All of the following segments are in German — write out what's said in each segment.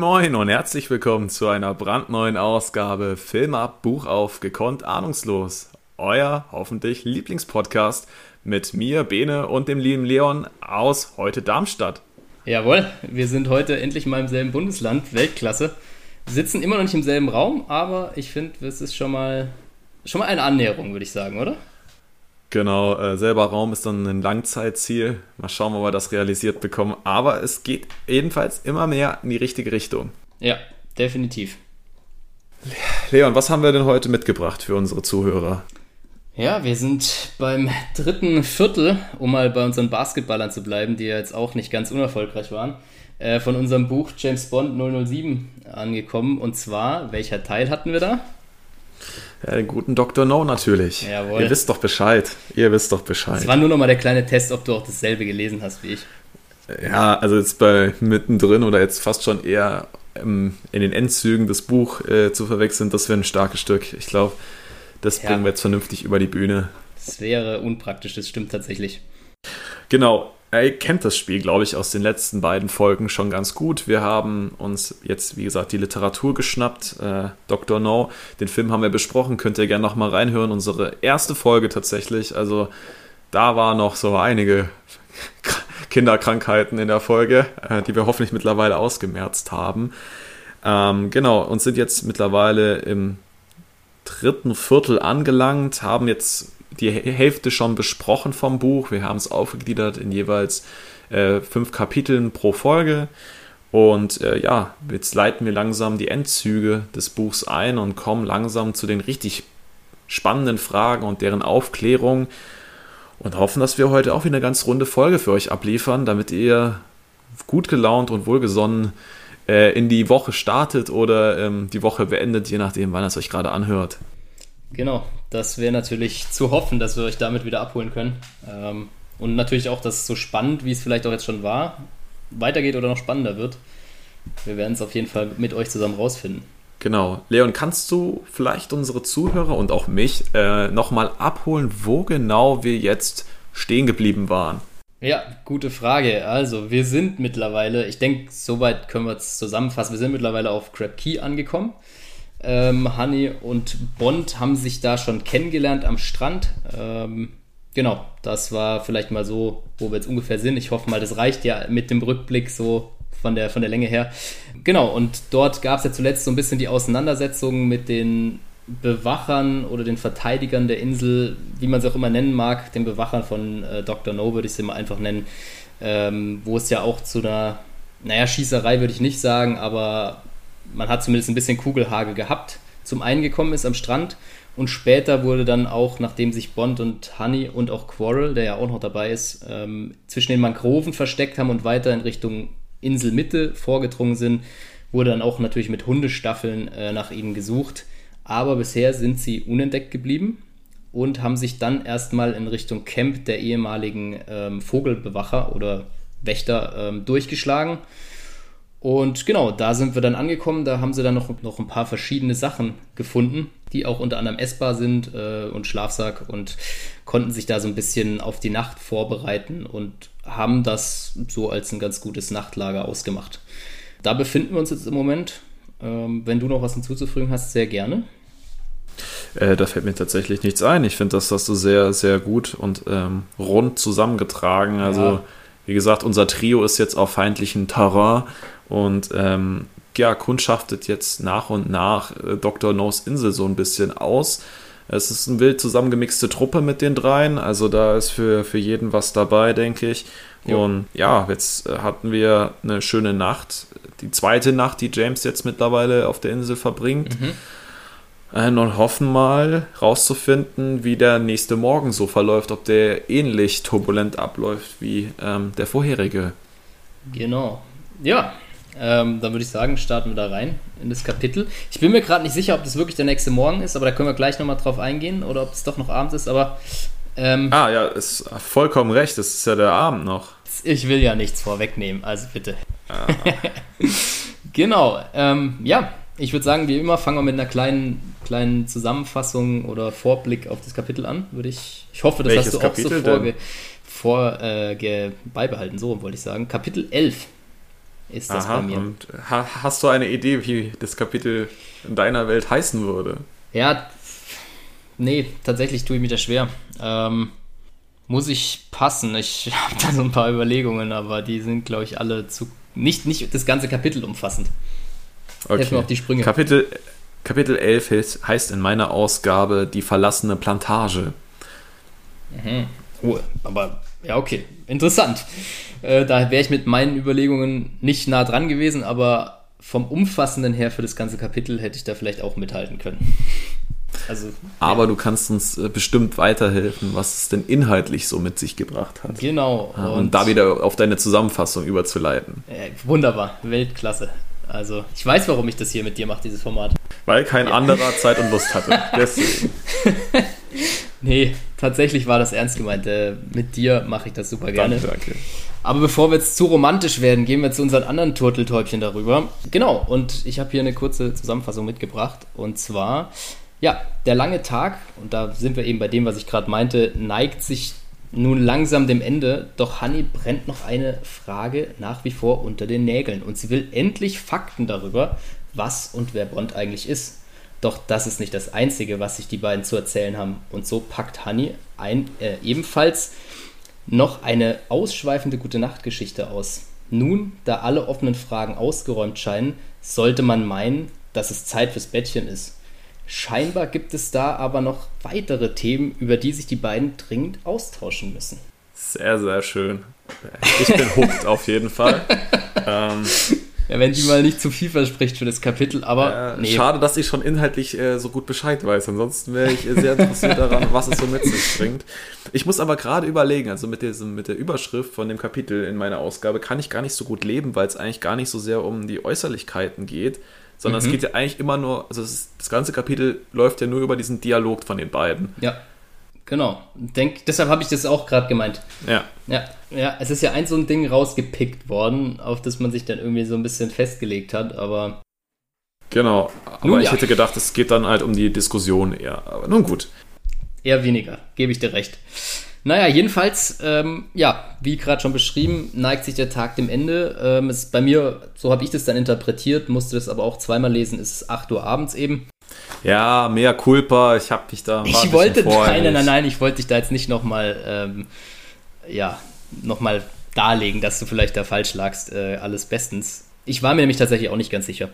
Moin und herzlich willkommen zu einer brandneuen Ausgabe Film ab, Buch auf, gekonnt, ahnungslos. Euer hoffentlich Lieblingspodcast mit mir, Bene und dem lieben Leon aus heute Darmstadt. Jawohl, wir sind heute endlich mal im selben Bundesland, Weltklasse. Wir sitzen immer noch nicht im selben Raum, aber ich finde, es ist schon mal, schon mal eine Annäherung, würde ich sagen, oder? Genau, äh, selber Raum ist dann ein Langzeitziel. Mal schauen, ob wir das realisiert bekommen. Aber es geht jedenfalls immer mehr in die richtige Richtung. Ja, definitiv. Leon, was haben wir denn heute mitgebracht für unsere Zuhörer? Ja, wir sind beim dritten Viertel, um mal bei unseren Basketballern zu bleiben, die ja jetzt auch nicht ganz unerfolgreich waren, äh, von unserem Buch James Bond 007 angekommen. Und zwar, welcher Teil hatten wir da? Ja, den guten Dr. No natürlich. Jawohl. Ihr wisst doch Bescheid. Ihr wisst doch Bescheid. Es war nur noch mal der kleine Test, ob du auch dasselbe gelesen hast wie ich. Ja, also jetzt bei mittendrin oder jetzt fast schon eher ähm, in den Endzügen das Buch äh, zu verwechseln, das wäre ein starkes Stück. Ich glaube, das ja. bringen wir jetzt vernünftig über die Bühne. Das wäre unpraktisch, das stimmt tatsächlich. Genau, er kennt das Spiel, glaube ich, aus den letzten beiden Folgen schon ganz gut. Wir haben uns jetzt, wie gesagt, die Literatur geschnappt. Äh, Dr. No, den Film haben wir besprochen, könnt ihr gerne nochmal reinhören. Unsere erste Folge tatsächlich. Also da war noch so einige Kinderkrankheiten in der Folge, äh, die wir hoffentlich mittlerweile ausgemerzt haben. Ähm, genau, und sind jetzt mittlerweile im dritten Viertel angelangt, haben jetzt die Hälfte schon besprochen vom Buch. Wir haben es aufgegliedert in jeweils äh, fünf Kapiteln pro Folge. Und äh, ja, jetzt leiten wir langsam die Endzüge des Buchs ein und kommen langsam zu den richtig spannenden Fragen und deren Aufklärung. Und hoffen, dass wir heute auch wieder eine ganz runde Folge für euch abliefern, damit ihr gut gelaunt und wohlgesonnen äh, in die Woche startet oder ähm, die Woche beendet, je nachdem, wann es euch gerade anhört. Genau, das wäre natürlich zu hoffen, dass wir euch damit wieder abholen können. Ähm, und natürlich auch, dass es so spannend, wie es vielleicht auch jetzt schon war, weitergeht oder noch spannender wird. Wir werden es auf jeden Fall mit euch zusammen rausfinden. Genau. Leon, kannst du vielleicht unsere Zuhörer und auch mich äh, nochmal abholen, wo genau wir jetzt stehen geblieben waren? Ja, gute Frage. Also, wir sind mittlerweile, ich denke, soweit können wir es zusammenfassen, wir sind mittlerweile auf Crab Key angekommen. Ähm, Honey und Bond haben sich da schon kennengelernt am Strand. Ähm, genau, das war vielleicht mal so, wo wir jetzt ungefähr sind. Ich hoffe mal, das reicht ja mit dem Rückblick so von der, von der Länge her. Genau, und dort gab es ja zuletzt so ein bisschen die Auseinandersetzung mit den Bewachern oder den Verteidigern der Insel, wie man sie auch immer nennen mag, den Bewachern von äh, Dr. No würde ich sie mal einfach nennen, ähm, wo es ja auch zu einer, naja, Schießerei würde ich nicht sagen, aber man hat zumindest ein bisschen Kugelhagel gehabt, zum einen gekommen ist am Strand und später wurde dann auch, nachdem sich Bond und Honey und auch Quarrel, der ja auch noch dabei ist, ähm, zwischen den Mangroven versteckt haben und weiter in Richtung Inselmitte vorgedrungen sind, wurde dann auch natürlich mit Hundestaffeln äh, nach ihnen gesucht. Aber bisher sind sie unentdeckt geblieben und haben sich dann erstmal in Richtung Camp der ehemaligen ähm, Vogelbewacher oder Wächter ähm, durchgeschlagen und genau, da sind wir dann angekommen. Da haben sie dann noch, noch ein paar verschiedene Sachen gefunden, die auch unter anderem essbar sind äh, und Schlafsack und konnten sich da so ein bisschen auf die Nacht vorbereiten und haben das so als ein ganz gutes Nachtlager ausgemacht. Da befinden wir uns jetzt im Moment. Ähm, wenn du noch was hinzuzufügen hast, sehr gerne. Äh, da fällt mir tatsächlich nichts ein. Ich finde, das hast du sehr, sehr gut und ähm, rund zusammengetragen. Also, ja. wie gesagt, unser Trio ist jetzt auf feindlichen Terrain und ähm, ja, kundschaftet jetzt nach und nach äh, Dr. No's Insel so ein bisschen aus. Es ist eine wild zusammengemixte Truppe mit den dreien, also da ist für, für jeden was dabei, denke ich. Jo. Und ja, jetzt äh, hatten wir eine schöne Nacht, die zweite Nacht, die James jetzt mittlerweile auf der Insel verbringt. Mhm. Äh, und hoffen mal rauszufinden, wie der nächste Morgen so verläuft, ob der ähnlich turbulent abläuft wie ähm, der vorherige. Genau. Ja, ähm, dann würde ich sagen, starten wir da rein in das Kapitel. Ich bin mir gerade nicht sicher, ob das wirklich der nächste Morgen ist, aber da können wir gleich nochmal drauf eingehen oder ob es doch noch abends ist, aber. Ähm, ah, ja, ist vollkommen recht, es ist ja der Abend noch. Ich will ja nichts vorwegnehmen, also bitte. Ah. genau, ähm, ja, ich würde sagen, wie immer fangen wir mit einer kleinen, kleinen Zusammenfassung oder Vorblick auf das Kapitel an. Würde ich, ich hoffe, das Welches hast du auch Kapitel so vorge, vor, äh, beibehalten, so wollte ich sagen. Kapitel 11 ist das Aha, bei mir. Und ha hast du eine Idee, wie das Kapitel in deiner Welt heißen würde? Ja, nee, tatsächlich tue ich mich da schwer. Ähm, muss ich passen? Ich habe da so ein paar Überlegungen, aber die sind, glaube ich, alle zu. Nicht, nicht das ganze Kapitel umfassend. Helf mir auf die Sprünge. Kapitel, Kapitel 11 heißt- in meiner Ausgabe Die verlassene Plantage. Oh, aber ja, okay. Interessant. Äh, da wäre ich mit meinen Überlegungen nicht nah dran gewesen, aber vom Umfassenden her für das ganze Kapitel hätte ich da vielleicht auch mithalten können. Also, Aber du kannst uns äh, bestimmt weiterhelfen, was es denn inhaltlich so mit sich gebracht hat. genau. Ja, und, da wieder auf deine Zusammenfassung überzuleiten. Äh, wunderbar. Weltklasse. Also, ich weiß, warum ich das hier mit dir mache, dieses Format. Weil kein anderer Zeit und Lust hatte. Deswegen. Nee, tatsächlich war das ernst gemeint. Äh, mit dir mache ich das super gerne. Danke, danke. Aber bevor wir jetzt zu romantisch werden, gehen wir zu unseren anderen Turteltäubchen darüber. Genau, und ich habe hier eine kurze Zusammenfassung mitgebracht. Und zwar, ja, der lange Tag, und da sind wir eben bei dem, was ich gerade meinte, neigt sich nun langsam dem Ende. Doch Honey brennt noch eine Frage nach wie vor unter den Nägeln. Und sie will endlich Fakten darüber, was und wer Bond eigentlich ist. Doch das ist nicht das Einzige, was sich die beiden zu erzählen haben. Und so packt Honey ein, äh, ebenfalls noch eine ausschweifende Gute-Nacht-Geschichte aus. Nun, da alle offenen Fragen ausgeräumt scheinen, sollte man meinen, dass es Zeit fürs Bettchen ist. Scheinbar gibt es da aber noch weitere Themen, über die sich die beiden dringend austauschen müssen. Sehr, sehr schön. Ich bin hooked auf jeden Fall. ähm, Ja, wenn die mal nicht zu viel verspricht für das Kapitel, aber äh, Schade, dass ich schon inhaltlich äh, so gut Bescheid weiß. Ansonsten wäre ich äh, sehr interessiert daran, was es so mit sich bringt. Ich muss aber gerade überlegen, also mit, diesem, mit der Überschrift von dem Kapitel in meiner Ausgabe kann ich gar nicht so gut leben, weil es eigentlich gar nicht so sehr um die Äußerlichkeiten geht, sondern Mhm. es geht ja eigentlich immer nur, also ist, das ganze Kapitel läuft ja nur über diesen Dialog von den beiden. Ja, genau. Denk, deshalb habe ich das auch gerade gemeint. Ja. Ja, ja, es ist ja ein so ein Ding rausgepickt worden, auf das man sich dann irgendwie so ein bisschen festgelegt hat, aber Genau, aber Nun ich ja. hätte gedacht, es geht dann halt um die Diskussion eher. Aber nun gut. eher weniger, gebe ich dir recht. Naja, jedenfalls, ähm, ja, wie gerade schon beschrieben, neigt sich der Tag dem Ende. Ähm, es bei mir, so habe ich das dann interpretiert, musste das aber auch zweimal lesen, ist es 8 Uhr abends eben. Ja, mehr Culpa, ich hab dich da. Ich wollte, nein, nein, nein, ich wollte dich da jetzt nicht nochmal, ähm, ja, nochmal darlegen, dass du vielleicht da falsch lagst. Äh, alles bestens. Ich war mir nämlich tatsächlich auch nicht ganz sicher.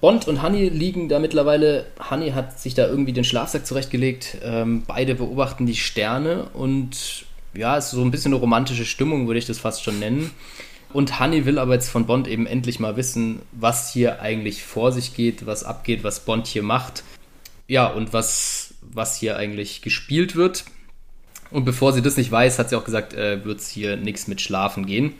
Bond und Honey liegen da mittlerweile. Honey hat sich da irgendwie den Schlafsack zurechtgelegt. Ähm, beide beobachten die Sterne und ja, es ist so ein bisschen eine romantische Stimmung, würde ich das fast schon nennen. Und Honey will aber jetzt von Bond eben endlich mal wissen, was hier eigentlich vor sich geht, was abgeht, was Bond hier macht. Ja, und was, was hier eigentlich gespielt wird. Und bevor sie das nicht weiß, hat sie auch gesagt, äh, wird es hier nichts mit Schlafen gehen.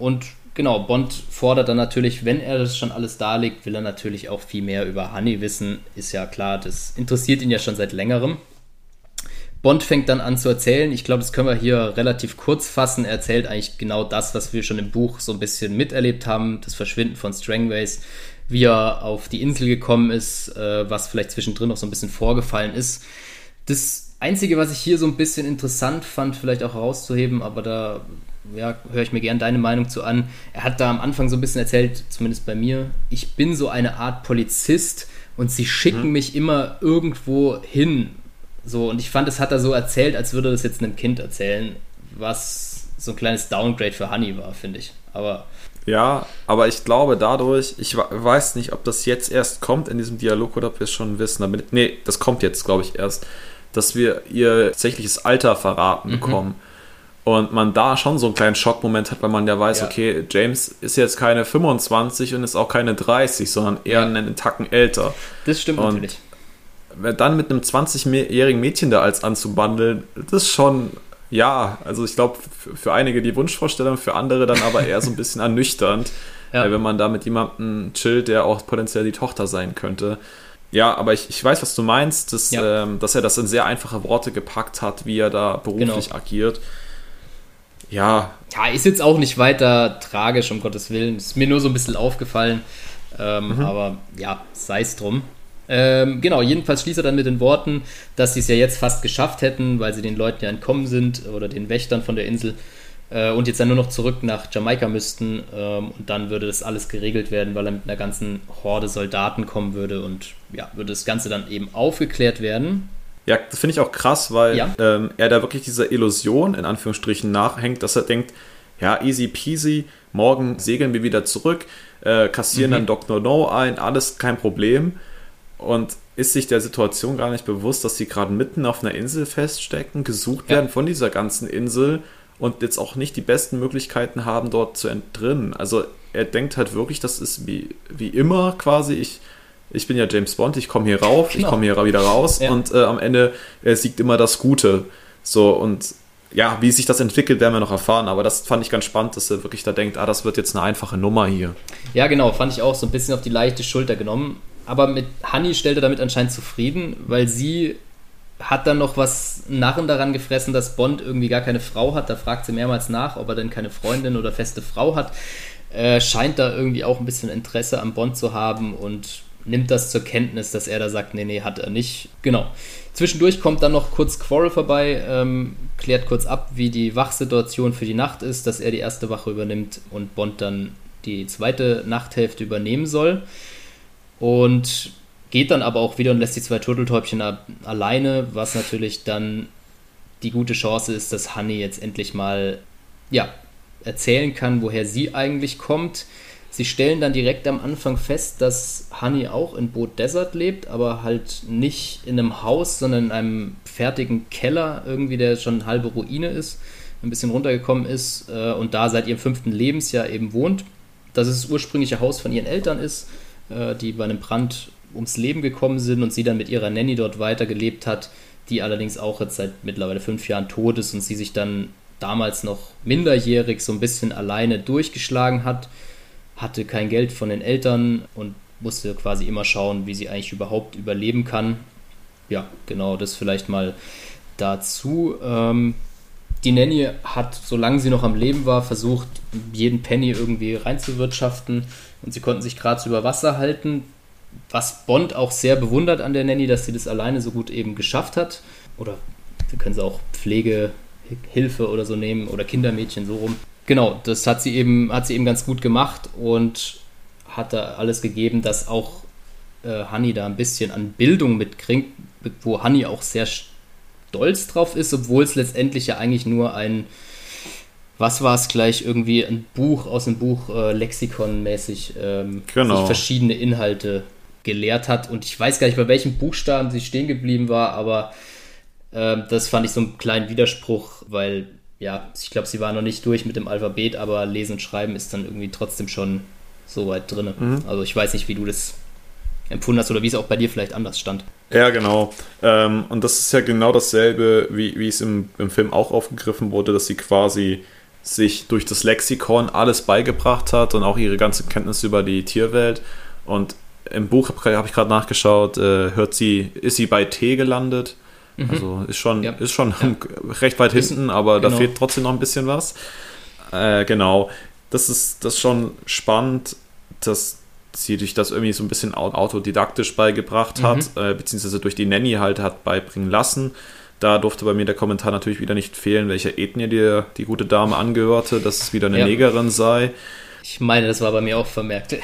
Und genau, Bond fordert dann natürlich, wenn er das schon alles darlegt, will er natürlich auch viel mehr über Honey wissen. Ist ja klar, das interessiert ihn ja schon seit längerem. Bond fängt dann an zu erzählen. Ich glaube, das können wir hier relativ kurz fassen. Er erzählt eigentlich genau das, was wir schon im Buch so ein bisschen miterlebt haben. Das Verschwinden von Strangways, wie er auf die Insel gekommen ist, äh, was vielleicht zwischendrin noch so ein bisschen vorgefallen ist. Das Einzige, was ich hier so ein bisschen interessant fand, vielleicht auch herauszuheben, aber da ja, höre ich mir gern deine Meinung zu an. Er hat da am Anfang so ein bisschen erzählt, zumindest bei mir, ich bin so eine Art Polizist und sie schicken mich immer irgendwo hin. So, und ich fand, das hat er so erzählt, als würde er das jetzt einem Kind erzählen, was so ein kleines Downgrade für Honey war, finde ich. Aber Ja, aber ich glaube dadurch, ich weiß nicht, ob das jetzt erst kommt in diesem Dialog oder ob wir es schon wissen. Damit, nee, das kommt jetzt, glaube ich, erst, dass wir ihr tatsächliches Alter verraten Mhm. bekommen. Und man da schon so einen kleinen Schockmoment hat, weil man ja weiß, Ja. okay, James ist jetzt keine 25 und ist auch keine 30, sondern eher Ja. einen Tacken älter. das stimmt Und natürlich. Dann mit einem 20-jährigen Mädchen da als anzubandeln, das ist schon, ja, also ich glaube, für, einige die Wunschvorstellung, für andere dann aber eher so ein bisschen ernüchternd, Ja. wenn man da mit jemandem chillt, der auch potenziell die Tochter sein könnte. Ja, aber ich, ich weiß, was du meinst, dass, Ja. ähm, dass er das in sehr einfache Worte gepackt hat, wie er da beruflich Genau. agiert. Ja, Ja, ist jetzt auch nicht weiter tragisch, um Gottes Willen. Ist mir nur so ein bisschen aufgefallen. Ähm, Aber ja, sei es drum. Ähm, genau, jedenfalls schließt er dann mit den Worten, dass sie es ja jetzt fast geschafft hätten, weil sie den Leuten ja entkommen sind oder den Wächtern von der Insel. äh, und jetzt dann nur noch zurück nach Jamaika müssten ähm, und dann würde das alles geregelt werden, weil er mit einer ganzen Horde Soldaten kommen würde und ja, würde das Ganze dann eben aufgeklärt werden. Ja, das finde ich auch krass, weil ja. ähm, er da wirklich dieser Illusion in Anführungsstrichen nachhängt, dass er denkt, ja, easy peasy, morgen segeln wir wieder zurück, äh, kassieren mhm. dann Dr. No ein, alles kein Problem. Und ist sich der Situation gar nicht bewusst, dass sie gerade mitten auf einer Insel feststecken, gesucht werden von dieser ganzen Insel und jetzt auch nicht die besten Möglichkeiten haben, dort zu entrinnen. Also er denkt halt wirklich, das ist wie, wie immer quasi, ich, ich bin ja James Bond, ich komme hier rauf, genau. ich komme hier wieder raus ja. und äh, am Ende äh, siegt immer das Gute. So und ja, wie sich das entwickelt, werden wir noch erfahren, aber das fand ich ganz spannend, dass er wirklich da denkt, ah, das wird jetzt eine einfache Nummer hier. Ja, genau, fand ich auch so ein bisschen auf die leichte Schulter genommen. Aber mit Honey stellt er damit anscheinend zufrieden, weil sie hat dann noch was Narren daran gefressen, dass Bond irgendwie gar keine Frau hat. Da fragt sie mehrmals nach, ob er denn keine Freundin oder feste Frau hat. Äh, scheint da irgendwie auch ein bisschen Interesse am Bond zu haben und nimmt das zur Kenntnis, dass er da sagt, nee, nee, hat er nicht. Genau. Zwischendurch kommt dann noch kurz Quarrel vorbei, ähm, klärt kurz ab, wie die Wachsituation für die Nacht ist, dass er die erste Wache übernimmt und Bond dann die zweite Nachthälfte übernehmen soll. Und geht dann aber auch wieder und lässt die zwei Turteltäubchen alleine, was natürlich dann die gute Chance ist, dass Honey jetzt endlich mal ja, erzählen kann, woher sie eigentlich kommt. Sie stellen dann direkt am Anfang fest, dass Honey auch in Boot Desert lebt, aber halt nicht in einem Haus, sondern in einem fertigen Keller, irgendwie, der schon eine halbe Ruine ist, ein bisschen runtergekommen ist äh, und da seit ihrem fünften Lebensjahr eben wohnt. Dass es das ursprüngliche Haus von ihren Eltern ist, die bei einem Brand ums Leben gekommen sind und sie dann mit ihrer Nanny dort weitergelebt hat, die allerdings auch jetzt seit mittlerweile fünf Jahren tot ist und sie sich dann damals noch minderjährig so ein bisschen alleine durchgeschlagen hat, hatte kein Geld von den Eltern und musste quasi immer schauen, wie sie eigentlich überhaupt überleben kann. Ja, genau, das vielleicht mal dazu. Ähm, die Nanny hat, solange sie noch am Leben war, versucht, jeden Penny irgendwie reinzuwirtschaften und sie konnten sich so über Wasser halten was Bond auch sehr bewundert an der Nanny, dass sie das alleine so gut eben geschafft hat. Oder wir können sie auch Pflegehilfe oder so nehmen oder Kindermädchen so rum. Genau, das hat sie eben, hat sie eben ganz gut gemacht und hat da alles gegeben, dass auch äh, Honey da ein bisschen an Bildung mitkriegt, wo Honey auch sehr stolz drauf ist, obwohl es letztendlich ja eigentlich nur ein, was war es gleich, irgendwie ein Buch aus dem Buch äh, Lexikon-mäßig, ähm, genau. verschiedene Inhalte gelehrt hat. Und ich weiß gar nicht, bei welchem Buchstaben sie stehen geblieben war, aber äh, das fand ich so einen kleinen Widerspruch, weil ja, ich glaube, sie war noch nicht durch mit dem Alphabet, aber Lesen und Schreiben ist dann irgendwie trotzdem schon so weit drin. Mhm. Also ich weiß nicht, wie du das empfunden hast oder wie es auch bei dir vielleicht anders stand. Ja, genau. Ähm, und das ist ja genau dasselbe, wie, wie es im, im Film auch aufgegriffen wurde, dass sie quasi sich durch das Lexikon alles beigebracht hat und auch ihre ganze Kenntnisse über die Tierwelt. Und im Buch habe ich gerade nachgeschaut, äh, hört sie, ist sie bei T gelandet. Mhm. Also ist schon, ja. ist schon ja. recht weit hinten, aber genau. da fehlt trotzdem noch ein bisschen was. Äh, genau. Das ist, das ist schon spannend, dass sie sich das irgendwie so ein bisschen autodidaktisch beigebracht hat, mhm. äh, beziehungsweise durch die Nanny halt hat beibringen lassen. Da durfte bei mir der Kommentar natürlich wieder nicht fehlen, welcher Ethnie die, die gute Dame angehörte, dass es wieder eine ja. Negerin sei. Ich meine, das war bei mir auch vermerkt.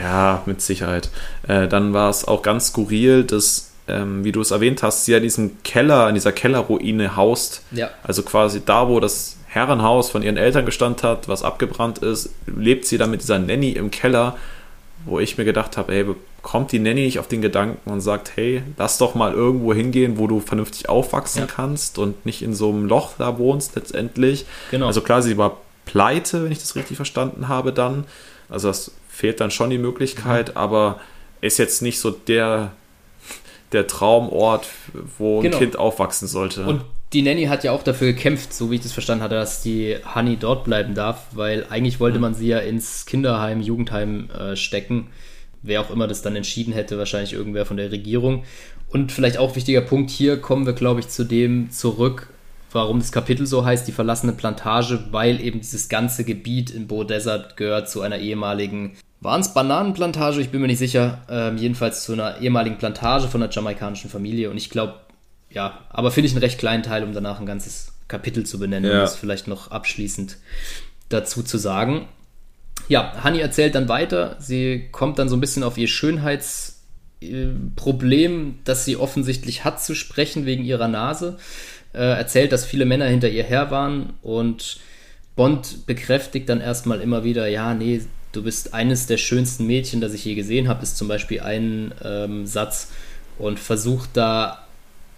Ja, mit Sicherheit. Äh, dann war es auch ganz skurril, dass, ähm, wie du es erwähnt hast, sie ja diesen Keller, in dieser Kellerruine haust. Ja. Also quasi da, wo das Herrenhaus von ihren Eltern gestanden hat, was abgebrannt ist, lebt sie dann mit dieser Nanny im Keller, wo ich mir gedacht habe, ey, kommt die Nanny nicht auf den Gedanken und sagt, hey, lass doch mal irgendwo hingehen, wo du vernünftig aufwachsen ja. kannst und nicht in so einem Loch da wohnst letztendlich. Genau. Also klar, sie war pleite, wenn ich das richtig verstanden habe, dann. Also das fehlt dann schon die Möglichkeit, mhm. aber ist jetzt nicht so der, der Traumort, wo ein genau. Kind aufwachsen sollte. Und die Nanny hat ja auch dafür gekämpft, so wie ich das verstanden hatte, dass die Honey dort bleiben darf, weil eigentlich wollte mhm. man sie ja ins Kinderheim, Jugendheim äh, stecken. Wer auch immer das dann entschieden hätte, wahrscheinlich irgendwer von der Regierung. Und vielleicht auch wichtiger Punkt, hier kommen wir, glaube ich, zu dem zurück, warum das Kapitel so heißt, die verlassene Plantage, weil eben dieses ganze Gebiet in Bo Desert gehört zu einer ehemaligen, waren es Bananenplantage? Ich bin mir nicht sicher. Ähm, jedenfalls zu einer ehemaligen Plantage von einer jamaikanischen Familie. Und ich glaube, ja, aber finde ich einen recht kleinen Teil, um danach ein ganzes Kapitel zu benennen, ja. um das vielleicht noch abschließend dazu zu sagen. Ja, Hani erzählt dann weiter. Sie kommt dann so ein bisschen auf ihr Schönheitsproblem, das sie offensichtlich hat, zu sprechen wegen ihrer Nase. Äh, erzählt, dass viele Männer hinter ihr her waren und Bond bekräftigt dann erstmal immer wieder, ja, nee, du bist eines der schönsten Mädchen, das ich je gesehen habe, ist zum Beispiel ein ähm, Satz und versucht da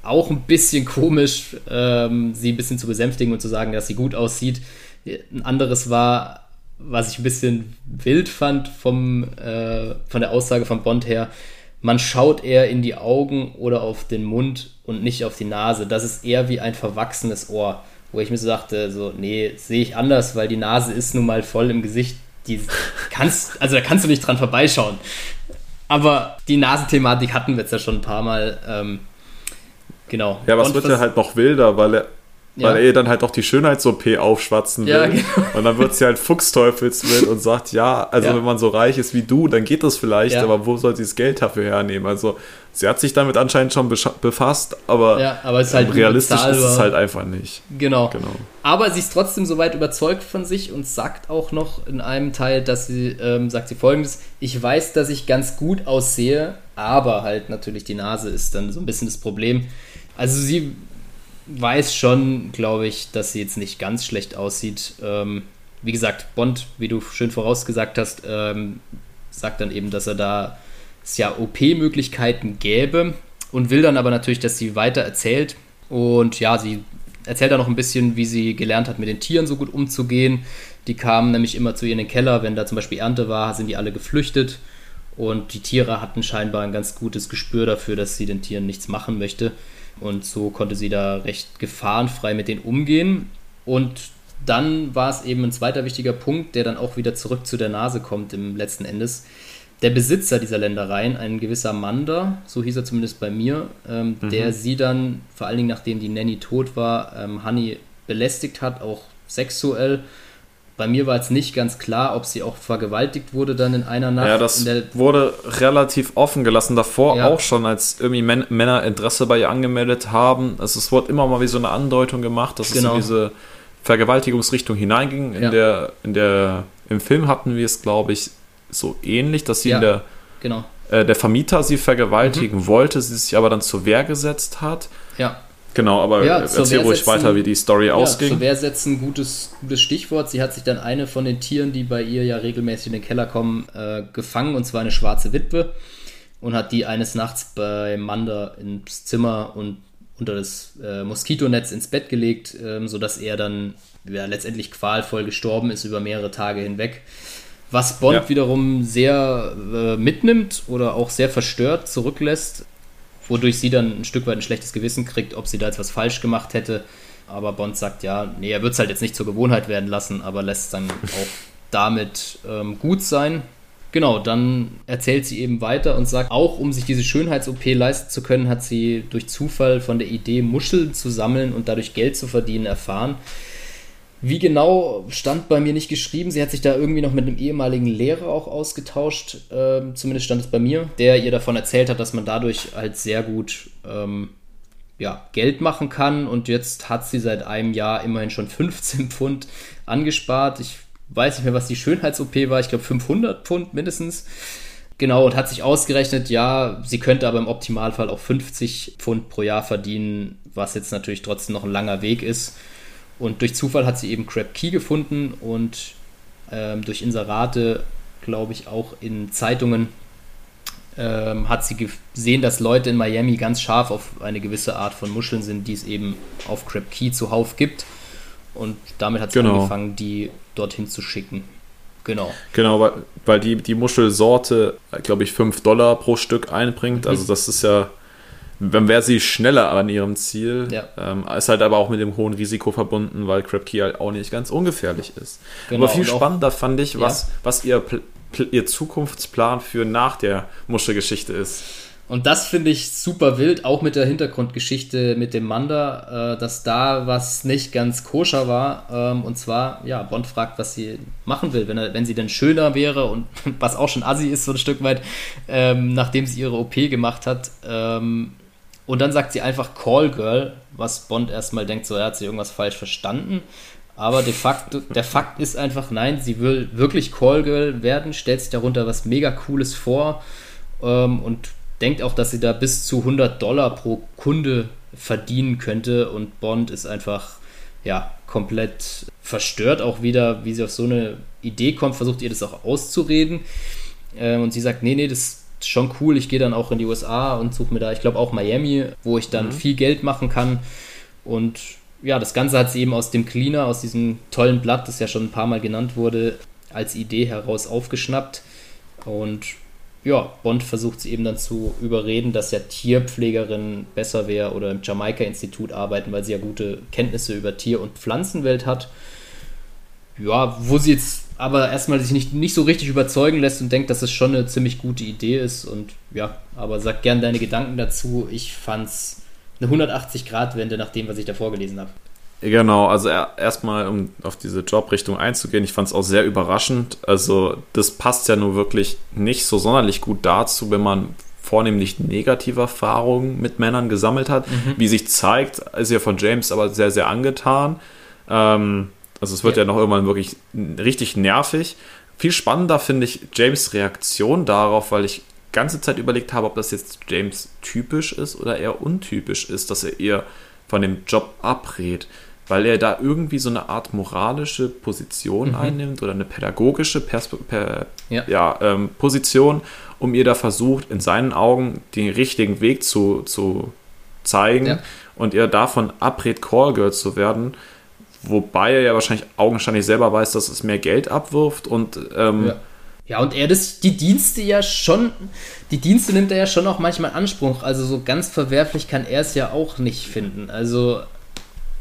auch ein bisschen komisch, ähm, sie ein bisschen zu besänftigen und zu sagen, dass sie gut aussieht. Ein anderes war, was ich ein bisschen wild fand vom, äh, von der Aussage von Bond her, man schaut eher in die Augen oder auf den Mund und nicht auf die Nase. Das ist eher wie ein verwachsenes Ohr, wo ich mir so dachte, so, nee, sehe ich anders, weil die Nase ist nun mal voll im Gesicht. Die kannst, also da kannst du nicht dran vorbeischauen. Aber die Nasenthematik hatten wir jetzt ja schon ein paar Mal. Ähm, genau. Ja, was wird ja halt noch wilder, weil er weil ja. er dann halt auch die Schönheits-OP aufschwatzen will. Ja, genau. Und dann wird sie halt Fuchsteufelswild und sagt, ja, also ja. wenn man so reich ist wie du, dann geht das vielleicht, aber wo soll sie das Geld dafür hernehmen? Also sie hat sich damit anscheinend schon befasst, aber, aber es ist halt realistisch ist es halt einfach nicht. Genau. genau. Aber sie ist trotzdem soweit überzeugt von sich und sagt auch noch in einem Teil, dass sie, ähm, sagt sie folgendes, ich weiß, dass ich ganz gut aussehe, aber halt natürlich die Nase ist dann so ein bisschen das Problem. Also sie weiß schon, glaube ich, dass sie jetzt nicht ganz schlecht aussieht. Ähm, wie gesagt, Bond, wie du schön vorausgesagt hast, ähm, sagt dann eben, dass er da es ja OP-Möglichkeiten gäbe und will dann aber natürlich, dass sie weiter erzählt. Und ja, sie erzählt dann noch ein bisschen, wie sie gelernt hat, mit den Tieren so gut umzugehen. Die kamen nämlich immer zu ihr in den Keller, wenn da zum Beispiel Ernte war, sind die alle geflüchtet. Und die Tiere hatten scheinbar ein ganz gutes Gespür dafür, dass sie den Tieren nichts machen möchte. Und so konnte sie da recht gefahrenfrei mit denen umgehen. Und dann war es eben ein zweiter wichtiger Punkt, der dann auch wieder zurück zu der Nase kommt im letzten Endes. Der Besitzer dieser Ländereien, ein gewisser Manda, so hieß er zumindest bei mir, ähm, mhm. der sie dann, vor allen Dingen nachdem die Nanny tot war, ähm, Honey belästigt hat, auch sexuell bei mir war jetzt nicht ganz klar, ob sie auch vergewaltigt wurde dann in einer Nacht. Ja, das wurde relativ offen gelassen. Davor ja. auch schon, als irgendwie Män Männer Interesse bei ihr angemeldet haben. Also es wurde immer mal wie so eine Andeutung gemacht, dass genau. es in diese Vergewaltigungsrichtung hineinging. In ja. der, in der, Im Film hatten wir es, glaube ich, so ähnlich, dass sie ja, in der genau. äh, der Vermieter sie vergewaltigen mhm. wollte, sie sich aber dann zur Wehr gesetzt hat. Ja. Genau, aber ja, erzähl ruhig weiter, wie die Story ja, ausging. Zur Wehrsetzen, gutes, gutes Stichwort. Sie hat sich dann eine von den Tieren, die bei ihr ja regelmäßig in den Keller kommen, äh, gefangen, und zwar eine schwarze Witwe. Und hat die eines Nachts bei Manda ins Zimmer und unter das äh, Moskitonetz ins Bett gelegt, äh, sodass er dann ja, letztendlich qualvoll gestorben ist über mehrere Tage hinweg. Was Bond ja. wiederum sehr äh, mitnimmt oder auch sehr verstört zurücklässt wodurch sie dann ein Stück weit ein schlechtes Gewissen kriegt, ob sie da jetzt was falsch gemacht hätte. Aber Bond sagt ja, nee, er wird es halt jetzt nicht zur Gewohnheit werden lassen, aber lässt dann auch damit ähm, gut sein. Genau, dann erzählt sie eben weiter und sagt, auch um sich diese Schönheits-OP leisten zu können, hat sie durch Zufall von der Idee, Muscheln zu sammeln und dadurch Geld zu verdienen, erfahren. Wie genau stand bei mir nicht geschrieben. Sie hat sich da irgendwie noch mit einem ehemaligen Lehrer auch ausgetauscht, ähm, zumindest stand es bei mir, der ihr davon erzählt hat, dass man dadurch halt sehr gut ähm, ja, Geld machen kann. Und jetzt hat sie seit einem Jahr immerhin schon 15 Pfund angespart. Ich weiß nicht mehr, was die Schönheits-OP war. Ich glaube 500 Pfund mindestens. Genau, und hat sich ausgerechnet, ja, sie könnte aber im Optimalfall auch 50 Pfund pro Jahr verdienen, was jetzt natürlich trotzdem noch ein langer Weg ist. Und durch Zufall hat sie eben Crab Key gefunden und ähm, durch Inserate, glaube ich, auch in Zeitungen ähm, hat sie gesehen, dass Leute in Miami ganz scharf auf eine gewisse Art von Muscheln sind, die es eben auf Crab Key zuhauf gibt. Und damit hat sie genau. angefangen, die dorthin zu schicken. Genau. Genau, weil, weil die, die Muschelsorte, glaube ich, 5 Dollar pro Stück einbringt. Mhm. Also das ist ja dann wäre sie schneller an ihrem Ziel. Ja. Ähm, ist halt aber auch mit dem hohen Risiko verbunden, weil Crab Key halt auch nicht ganz ungefährlich ist. Genau, aber viel spannender fand ich, was, ja. was ihr, ihr Zukunftsplan für nach der Muschelgeschichte ist. Und das finde ich super wild, auch mit der Hintergrundgeschichte mit dem Manda, äh, dass da was nicht ganz koscher war. Ähm, und zwar, ja, Bond fragt, was sie machen will, wenn, er, wenn sie denn schöner wäre und was auch schon assi ist, so ein Stück weit, ähm, nachdem sie ihre OP gemacht hat. Ähm, Und dann sagt sie einfach Call Girl, was Bond erstmal denkt, so er hat sie irgendwas falsch verstanden. Aber de facto, der Fakt ist einfach, nein, sie will wirklich Call Girl werden, stellt sich darunter was mega Cooles vor ähm, und denkt auch, dass sie da bis zu 100 Dollar pro Kunde verdienen könnte. Und Bond ist einfach, ja, komplett verstört auch wieder, wie sie auf so eine Idee kommt, versucht ihr das auch auszureden. Ähm, und sie sagt, nee, nee, das schon cool, ich gehe dann auch in die USA und suche mir da, ich glaube auch Miami, wo ich dann mhm. viel Geld machen kann. Und ja, das Ganze hat sie eben aus dem Cleaner, aus diesem tollen Blatt, das ja schon ein paar Mal genannt wurde, als Idee heraus aufgeschnappt. Und ja, Bond versucht sie eben dann zu überreden, dass ja Tierpflegerin besser wäre oder im Jamaika-Institut arbeiten, weil sie ja gute Kenntnisse über Tier- und Pflanzenwelt hat. Ja, wo sie jetzt aber erstmal sich nicht, nicht so richtig überzeugen lässt und denkt, dass es schon eine ziemlich gute Idee ist. Und ja, aber sag gern deine Gedanken dazu. Ich fand's eine 180-Grad-Wende nach dem, was ich da vorgelesen habe. Genau, also erstmal, um auf diese Jobrichtung einzugehen, ich fand es auch sehr überraschend. Also, das passt ja nur wirklich nicht so sonderlich gut dazu, wenn man vornehmlich negative Erfahrungen mit Männern gesammelt hat. Mhm. Wie sich zeigt, ist ja von James aber sehr, sehr angetan. Ähm, also, es wird ja. ja noch irgendwann wirklich richtig nervig. Viel spannender finde ich James' Reaktion darauf, weil ich ganze Zeit überlegt habe, ob das jetzt James typisch ist oder eher untypisch ist, dass er eher von dem Job abrät weil er da irgendwie so eine Art moralische Position mhm. einnimmt oder eine pädagogische Perspe per ja. Ja, ähm, Position, um ihr da versucht, in seinen Augen den richtigen Weg zu, zu zeigen ja. und ihr davon abrät, Callgirl zu werden, wobei er ja wahrscheinlich augenscheinlich selber weiß, dass es mehr Geld abwirft und ähm, ja. Ja, und er das, die Dienste ja schon, die Dienste nimmt er ja schon auch manchmal in Anspruch. Also so ganz verwerflich kann er es ja auch nicht finden. Also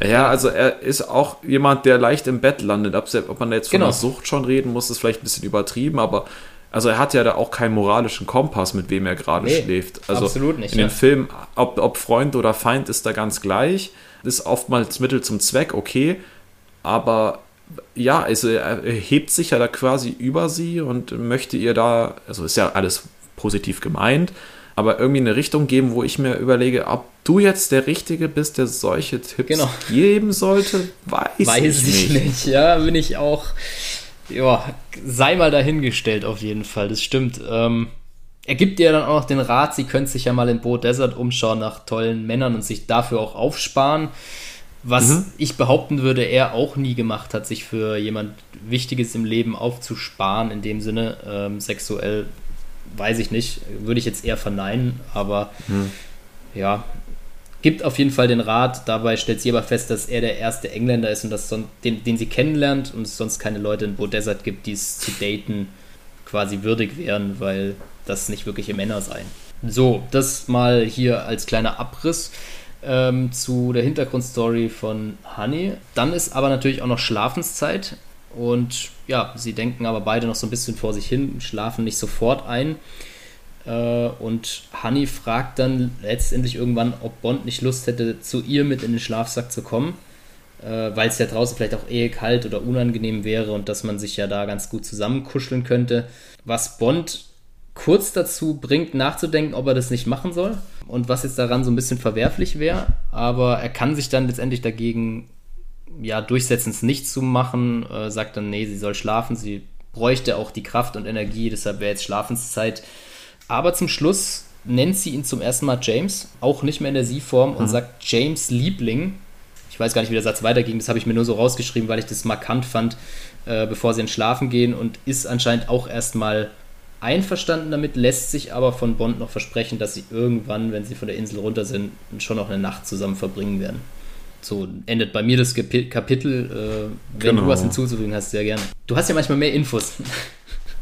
ja, also er ist auch jemand, der leicht im Bett landet. Ob man da jetzt von genau. einer Sucht schon reden muss, ist vielleicht ein bisschen übertrieben, aber also er hat ja da auch keinen moralischen Kompass, mit wem er gerade nee, schläft. Also absolut nicht. In ja. den Filmen, ob, ob Freund oder Feind, ist da ganz gleich. Ist oftmals Mittel zum Zweck, okay. Aber ja, also er hebt sich ja da quasi über sie und möchte ihr da, also ist ja alles positiv gemeint, aber irgendwie eine Richtung geben, wo ich mir überlege, ob du jetzt der Richtige bist, der solche Tipps genau. geben sollte, weiß, weiß ich, nicht. nicht. Ja, bin ich auch, ja, sei mal dahingestellt auf jeden Fall, das stimmt. Ähm, er gibt dir dann auch noch den Rat, sie könnte sich ja mal in Bo Desert umschauen nach tollen Männern und sich dafür auch aufsparen. Was mhm. ich behaupten würde, er auch nie gemacht hat, sich für jemand Wichtiges im Leben aufzusparen, in dem Sinne, ähm, sexuell weiß ich nicht, würde ich jetzt eher verneinen, aber hm. ja, gibt auf jeden Fall den Rat. Dabei stellt sie aber fest, dass er der erste Engländer ist und dass son den, den sie kennenlernt und es sonst keine Leute in Bo Desert gibt, die es zu daten quasi würdig wären, weil das nicht wirkliche Männer seien. So, das mal hier als kleiner Abriss ähm, zu der Hintergrundstory von Honey. Dann ist aber natürlich auch noch Schlafenszeit. Und ja, sie denken aber beide noch so ein bisschen vor sich hin, schlafen nicht sofort ein. Äh, und Honey fragt dann letztendlich irgendwann, ob Bond nicht Lust hätte, zu ihr mit in den Schlafsack zu kommen, äh, weil es ja draußen vielleicht auch eh kalt oder unangenehm wäre und dass man sich ja da ganz gut zusammenkuscheln könnte. Was Bond kurz dazu bringt, nachzudenken, ob er das nicht machen soll und was jetzt daran so ein bisschen verwerflich wäre. Aber er kann sich dann letztendlich dagegen ja, durchsetzen, es nicht zu machen, äh, sagt dann, nee, sie soll schlafen, sie bräuchte auch die Kraft und Energie, deshalb wäre jetzt Schlafenszeit. Aber zum Schluss nennt sie ihn zum ersten Mal James, auch nicht mehr in der Sie-Form mhm. und sagt James Liebling. Ich weiß gar nicht, wie der Satz weiterging, das habe ich mir nur so rausgeschrieben, weil ich das markant fand, äh, bevor sie ins Schlafen gehen und ist anscheinend auch erstmal einverstanden damit, lässt sich aber von Bond noch versprechen, dass sie irgendwann, wenn sie von der Insel runter sind, schon noch eine Nacht zusammen verbringen werden so endet bei mir das Kapitel. Äh, wenn genau. du was hinzuzufügen hast, sehr gerne. Du hast ja manchmal mehr Infos.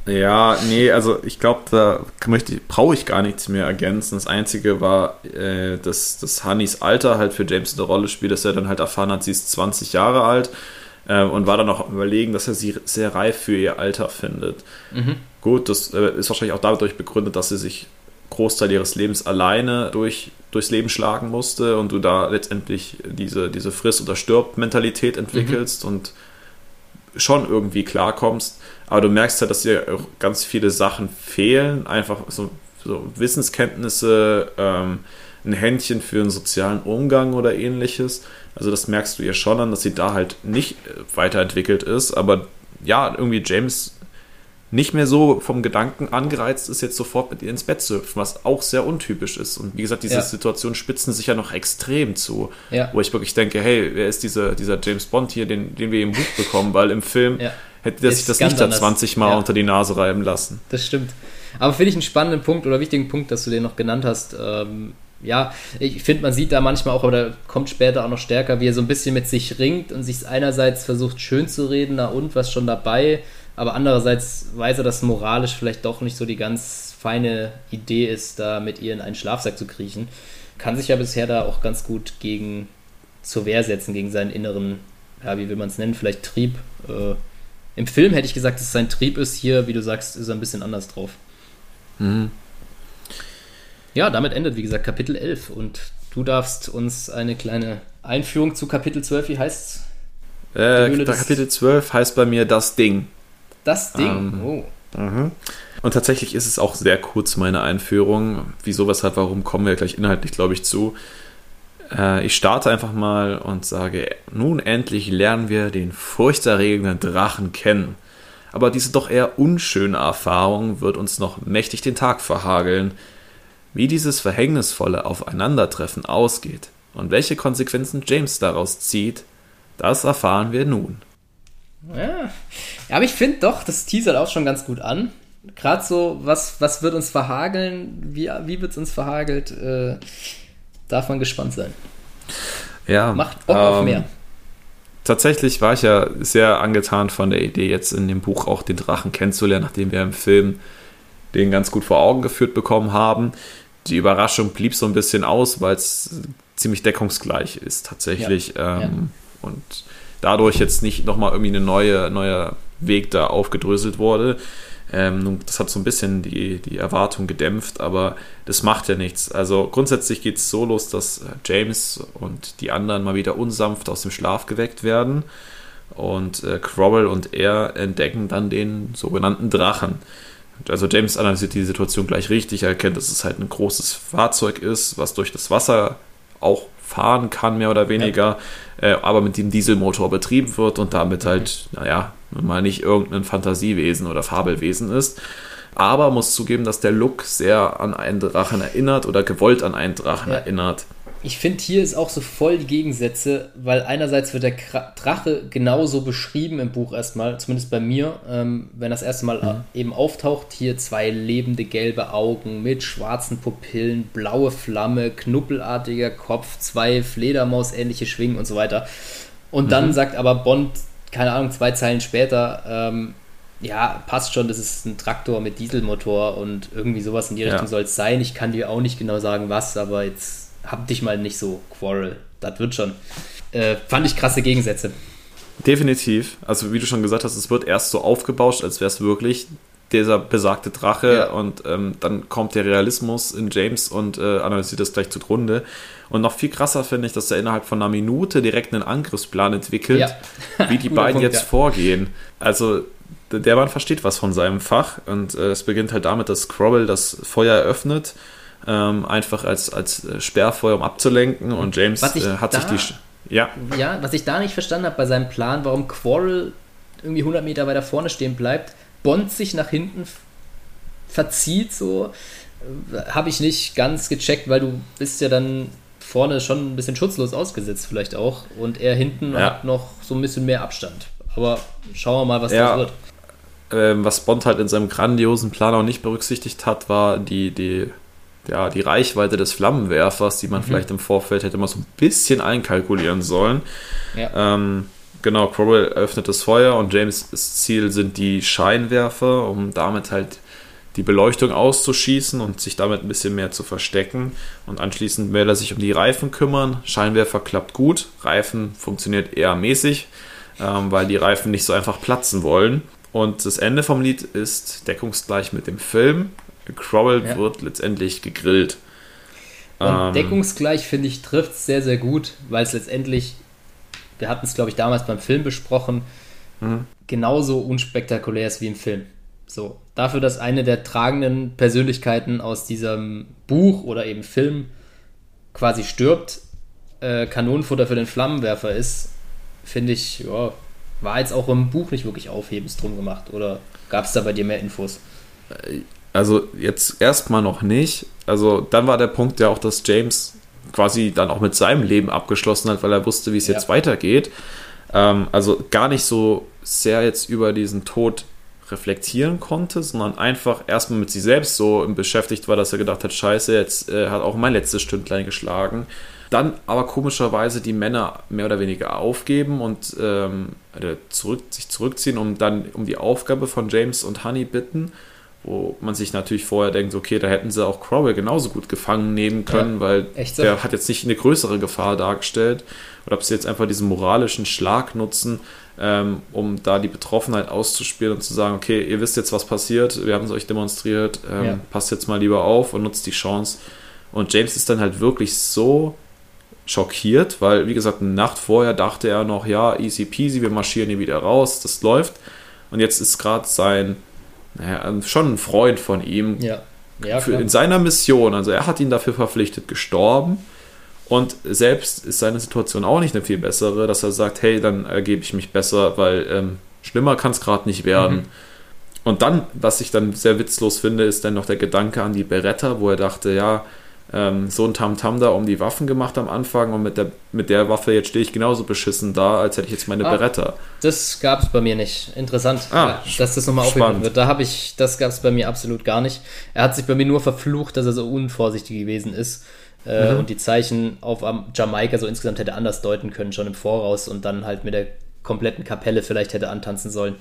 Ja, nee, also ich glaube, da brauche ich gar nichts mehr ergänzen. Das Einzige war, äh, dass, dass Hannis Alter halt für James eine Rolle spielt, dass er dann halt erfahren hat, sie ist 20 Jahre alt äh, und war dann auch überlegen, dass er sie sehr reif für ihr Alter findet. Mhm. Gut, das äh, ist wahrscheinlich auch dadurch begründet, dass sie sich Großteil ihres Lebens alleine durch, durchs Leben schlagen musste und du da letztendlich diese, diese Friss- oder Stirb-Mentalität entwickelst mhm. und schon irgendwie klarkommst. Aber du merkst halt, dass dir ganz viele Sachen fehlen, einfach so, so Wissenskenntnisse, ähm, ein Händchen für einen sozialen Umgang oder ähnliches. Also das merkst du ihr schon an, dass sie da halt nicht äh, weiterentwickelt ist, aber ja, irgendwie James nicht mehr so vom Gedanken angereizt ist, jetzt sofort mit ihr ins Bett zu hüpfen, was auch sehr untypisch ist. Und wie gesagt, diese ja. Situationen spitzen sich ja noch extrem zu, ja. wo ich wirklich denke, hey, wer ist dieser, dieser James Bond hier, den, den wir im Buch bekommen, weil im Film ja. hätte er sich das nicht da 20 Mal unter die Nase reiben lassen. Das stimmt. Aber finde ich einen spannenden Punkt oder wichtigen Punkt, dass du den noch genannt hast. Ähm, ja, ich finde, man sieht da manchmal auch, oder kommt später auch noch stärker, wie er so ein bisschen mit sich ringt und sich einerseits versucht schön zu reden, na und, was schon dabei, aber andererseits weiß er, dass moralisch vielleicht doch nicht so die ganz feine Idee ist, da mit ihr in einen Schlafsack zu kriechen. Kann sich ja bisher da auch ganz gut gegen zur Wehr setzen, gegen seinen inneren, ja, wie will man es nennen, vielleicht Trieb. Äh, Im Film hätte ich gesagt, dass es sein Trieb ist, hier, wie du sagst, ist er ein bisschen anders drauf. Mhm. Ja, damit endet, wie gesagt, Kapitel 11 und du darfst uns eine kleine Einführung zu Kapitel 12, wie heißt es? Äh, Kapitel 12 heißt bei mir das Ding. Das Ding, ähm, oh. Mhm. Und tatsächlich ist es auch sehr kurz, meine Einführung. Wieso, weshalb, warum, kommen wir gleich inhaltlich, glaube ich, zu. Äh, ich starte einfach mal und sage, nun endlich lernen wir den furchterregenden Drachen kennen. Aber diese doch eher unschöne Erfahrung wird uns noch mächtig den Tag verhageln. Wie dieses verhängnisvolle Aufeinandertreffen ausgeht und welche Konsequenzen James daraus zieht, das erfahren wir nun. Ja, ja aber ich finde doch, das teasert auch schon ganz gut an. Gerade so, was, was wird uns verhageln, wie, wie wird es uns verhagelt, äh, darf man gespannt sein. Ja. Macht Bock ähm, auf mehr. Tatsächlich war ich ja sehr angetan von der Idee, jetzt in dem Buch auch den Drachen kennenzulernen, nachdem wir im Film den ganz gut vor Augen geführt bekommen haben die Überraschung blieb so ein bisschen aus, weil es ziemlich deckungsgleich ist tatsächlich. Ja. Ähm, ja. Und dadurch jetzt nicht nochmal irgendwie ein neue, neuer Weg da aufgedröselt wurde. Ähm, das hat so ein bisschen die, die Erwartung gedämpft, aber das macht ja nichts. Also grundsätzlich geht es so los, dass James und die anderen mal wieder unsanft aus dem Schlaf geweckt werden. Und äh, Crowell und er entdecken dann den sogenannten Drachen. Also James analysiert die Situation gleich richtig, er erkennt, dass es halt ein großes Fahrzeug ist, was durch das Wasser auch fahren kann, mehr oder weniger, ja. äh, aber mit dem Dieselmotor betrieben wird und damit halt, mhm. naja, mal nicht irgendein Fantasiewesen oder Fabelwesen ist. Aber muss zugeben, dass der Look sehr an einen Drachen erinnert oder gewollt an einen Drachen ja. erinnert ich finde, hier ist auch so voll die Gegensätze, weil einerseits wird der Drache genauso beschrieben im Buch erstmal, zumindest bei mir, ähm, wenn das erste Mal mhm. eben auftaucht. Hier zwei lebende gelbe Augen mit schwarzen Pupillen, blaue Flamme, knuppelartiger Kopf, zwei Fledermaus-ähnliche Schwingen und so weiter. Und mhm. dann sagt aber Bond, keine Ahnung, zwei Zeilen später, ähm, ja, passt schon, das ist ein Traktor mit Dieselmotor und irgendwie sowas in die Richtung ja. soll es sein. Ich kann dir auch nicht genau sagen, was, aber jetzt hab dich mal nicht so, Quarrel. Das wird schon. Äh, fand ich krasse Gegensätze. Definitiv. Also wie du schon gesagt hast, es wird erst so aufgebauscht, als wäre es wirklich dieser besagte Drache ja. und ähm, dann kommt der Realismus in James und äh, analysiert das gleich zugrunde. Und noch viel krasser finde ich, dass er innerhalb von einer Minute direkt einen Angriffsplan entwickelt, ja. wie die beiden Punkt, jetzt ja. vorgehen. Also der Mann versteht was von seinem Fach und äh, es beginnt halt damit, dass Crowell das Feuer eröffnet ähm, einfach als, als äh, Sperrfeuer, um abzulenken. Und James äh, hat sich die. Ja. ja, was ich da nicht verstanden habe bei seinem Plan, warum Quarrel irgendwie 100 Meter weiter vorne stehen bleibt, Bond sich nach hinten verzieht, so äh, habe ich nicht ganz gecheckt, weil du bist ja dann vorne schon ein bisschen schutzlos ausgesetzt vielleicht auch und er hinten ja. hat noch so ein bisschen mehr Abstand. Aber schauen wir mal, was ja. das wird. Ähm, was Bond halt in seinem grandiosen Plan auch nicht berücksichtigt hat, war die, die ja, die Reichweite des Flammenwerfers, die man mhm. vielleicht im Vorfeld hätte mal so ein bisschen einkalkulieren sollen. Ja. Ähm, genau, Crowell öffnet das Feuer und James' Ziel sind die Scheinwerfer, um damit halt die Beleuchtung auszuschießen und sich damit ein bisschen mehr zu verstecken. Und anschließend will er sich um die Reifen kümmern. Scheinwerfer klappt gut, Reifen funktioniert eher mäßig, ähm, weil die Reifen nicht so einfach platzen wollen. Und das Ende vom Lied ist deckungsgleich mit dem Film. Crowell ja. wird letztendlich gegrillt. Und ähm, deckungsgleich, finde ich, trifft es sehr, sehr gut, weil es letztendlich, wir hatten es, glaube ich, damals beim Film besprochen, mhm. genauso unspektakulär ist wie im Film. So, dafür, dass eine der tragenden Persönlichkeiten aus diesem Buch oder eben Film quasi stirbt, äh, Kanonenfutter für den Flammenwerfer ist, finde ich, ja, war jetzt auch im Buch nicht wirklich aufhebens drum gemacht. Oder gab es da bei dir mehr Infos? Also jetzt erstmal noch nicht. Also dann war der Punkt ja auch, dass James quasi dann auch mit seinem Leben abgeschlossen hat, weil er wusste, wie es ja. jetzt weitergeht. Ähm, also gar nicht so sehr jetzt über diesen Tod reflektieren konnte, sondern einfach erstmal mit sich selbst so beschäftigt war, dass er gedacht hat, scheiße, jetzt äh, hat auch mein letztes Stündlein geschlagen. Dann aber komischerweise die Männer mehr oder weniger aufgeben und ähm, zurück, sich zurückziehen, um dann um die Aufgabe von James und Honey bitten wo man sich natürlich vorher denkt, okay, da hätten sie auch Crowell genauso gut gefangen nehmen können, ja, weil so? der hat jetzt nicht eine größere Gefahr dargestellt. Oder ob sie jetzt einfach diesen moralischen Schlag nutzen, ähm, um da die Betroffenheit auszuspielen und zu sagen, okay, ihr wisst jetzt, was passiert, wir haben es euch demonstriert, ähm, ja. passt jetzt mal lieber auf und nutzt die Chance. Und James ist dann halt wirklich so schockiert, weil, wie gesagt, eine Nacht vorher dachte er noch, ja, easy peasy, wir marschieren hier wieder raus, das läuft. Und jetzt ist gerade sein naja, schon ein Freund von ihm. Ja. Ja, für, in seiner Mission, also er hat ihn dafür verpflichtet, gestorben. Und selbst ist seine Situation auch nicht eine viel bessere, dass er sagt, hey, dann ergebe ich mich besser, weil ähm, schlimmer kann es gerade nicht werden. Mhm. Und dann, was ich dann sehr witzlos finde, ist dann noch der Gedanke an die Beretta, wo er dachte, ja, ähm, so ein Tamtam -Tam da um die Waffen gemacht am Anfang und mit der, mit der Waffe jetzt stehe ich genauso beschissen da, als hätte ich jetzt meine ah, Beretta. Das gab es bei mir nicht. Interessant, ah, dass das nochmal aufgegriffen wird. Da habe ich, das gab es bei mir absolut gar nicht. Er hat sich bei mir nur verflucht, dass er so unvorsichtig gewesen ist. Äh, mhm. Und die Zeichen auf Jamaika so insgesamt hätte anders deuten können, schon im Voraus und dann halt mit der kompletten Kapelle vielleicht hätte antanzen sollen.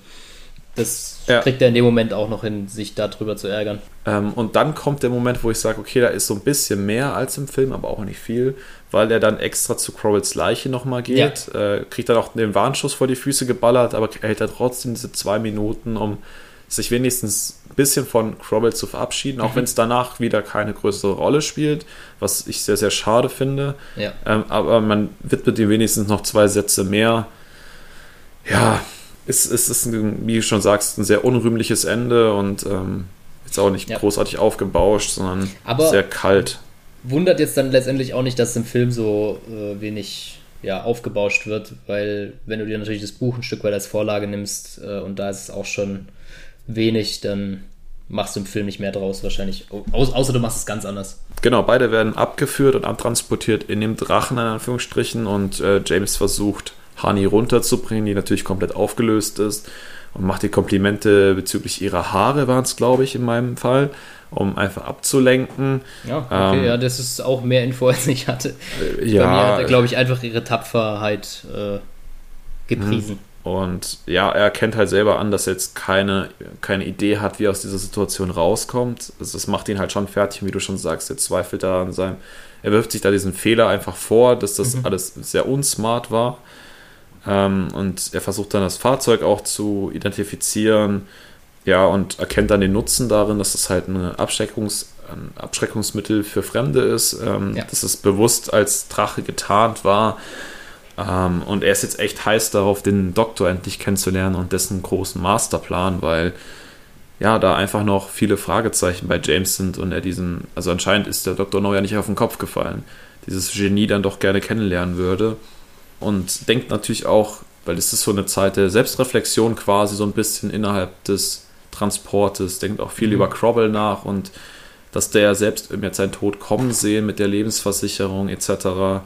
Das ja. kriegt er in dem Moment auch noch hin, sich darüber zu ärgern. Ähm, und dann kommt der Moment, wo ich sage, okay, da ist so ein bisschen mehr als im Film, aber auch nicht viel, weil er dann extra zu Crowells Leiche nochmal geht, ja. äh, kriegt dann auch den Warnschuss vor die Füße geballert, aber hält er trotzdem diese zwei Minuten, um sich wenigstens ein bisschen von Crowell zu verabschieden, auch mhm. wenn es danach wieder keine größere Rolle spielt, was ich sehr, sehr schade finde. Ja. Ähm, aber man widmet ihm wenigstens noch zwei Sätze mehr. Ja, es, es ist, ein, wie du schon sagst, ein sehr unrühmliches Ende und ähm, jetzt auch nicht ja. großartig aufgebauscht, sondern Aber sehr kalt. Wundert jetzt dann letztendlich auch nicht, dass im Film so äh, wenig ja, aufgebauscht wird, weil wenn du dir natürlich das Buch ein Stück weit als Vorlage nimmst äh, und da ist es auch schon wenig, dann machst du im Film nicht mehr draus wahrscheinlich. Au außer du machst es ganz anders. Genau, beide werden abgeführt und abtransportiert in dem Drachen in Anführungsstrichen und äh, James versucht Hani runterzubringen, die natürlich komplett aufgelöst ist und macht die Komplimente bezüglich ihrer Haare, waren es, glaube ich, in meinem Fall, um einfach abzulenken. Ja, okay, ähm, ja, das ist auch mehr Info, als ich hatte. Äh, ja. Bei mir hat er, glaube ich, einfach ihre Tapferheit äh, gepriesen. Hm. Und ja, er erkennt halt selber an, dass er jetzt keine, keine Idee hat, wie er aus dieser Situation rauskommt. Also das macht ihn halt schon fertig, wie du schon sagst, er zweifelt da an seinem. Er wirft sich da diesen Fehler einfach vor, dass das mhm. alles sehr unsmart war. Ähm, und er versucht dann das Fahrzeug auch zu identifizieren, ja, und erkennt dann den Nutzen darin, dass es halt eine Abschreckungs, ein Abschreckungsmittel für Fremde ist, ähm, ja. dass es bewusst als Drache getarnt war. Ähm, und er ist jetzt echt heiß darauf, den Doktor endlich kennenzulernen und dessen großen Masterplan, weil ja, da einfach noch viele Fragezeichen bei James sind und er diesen, also anscheinend ist der Dr. No ja nicht auf den Kopf gefallen, dieses Genie dann doch gerne kennenlernen würde und denkt natürlich auch, weil es ist so eine Zeit der Selbstreflexion quasi so ein bisschen innerhalb des Transportes, denkt auch viel mhm. über Crobble nach und dass der selbst jetzt seinen Tod kommen sehen mit der Lebensversicherung etc.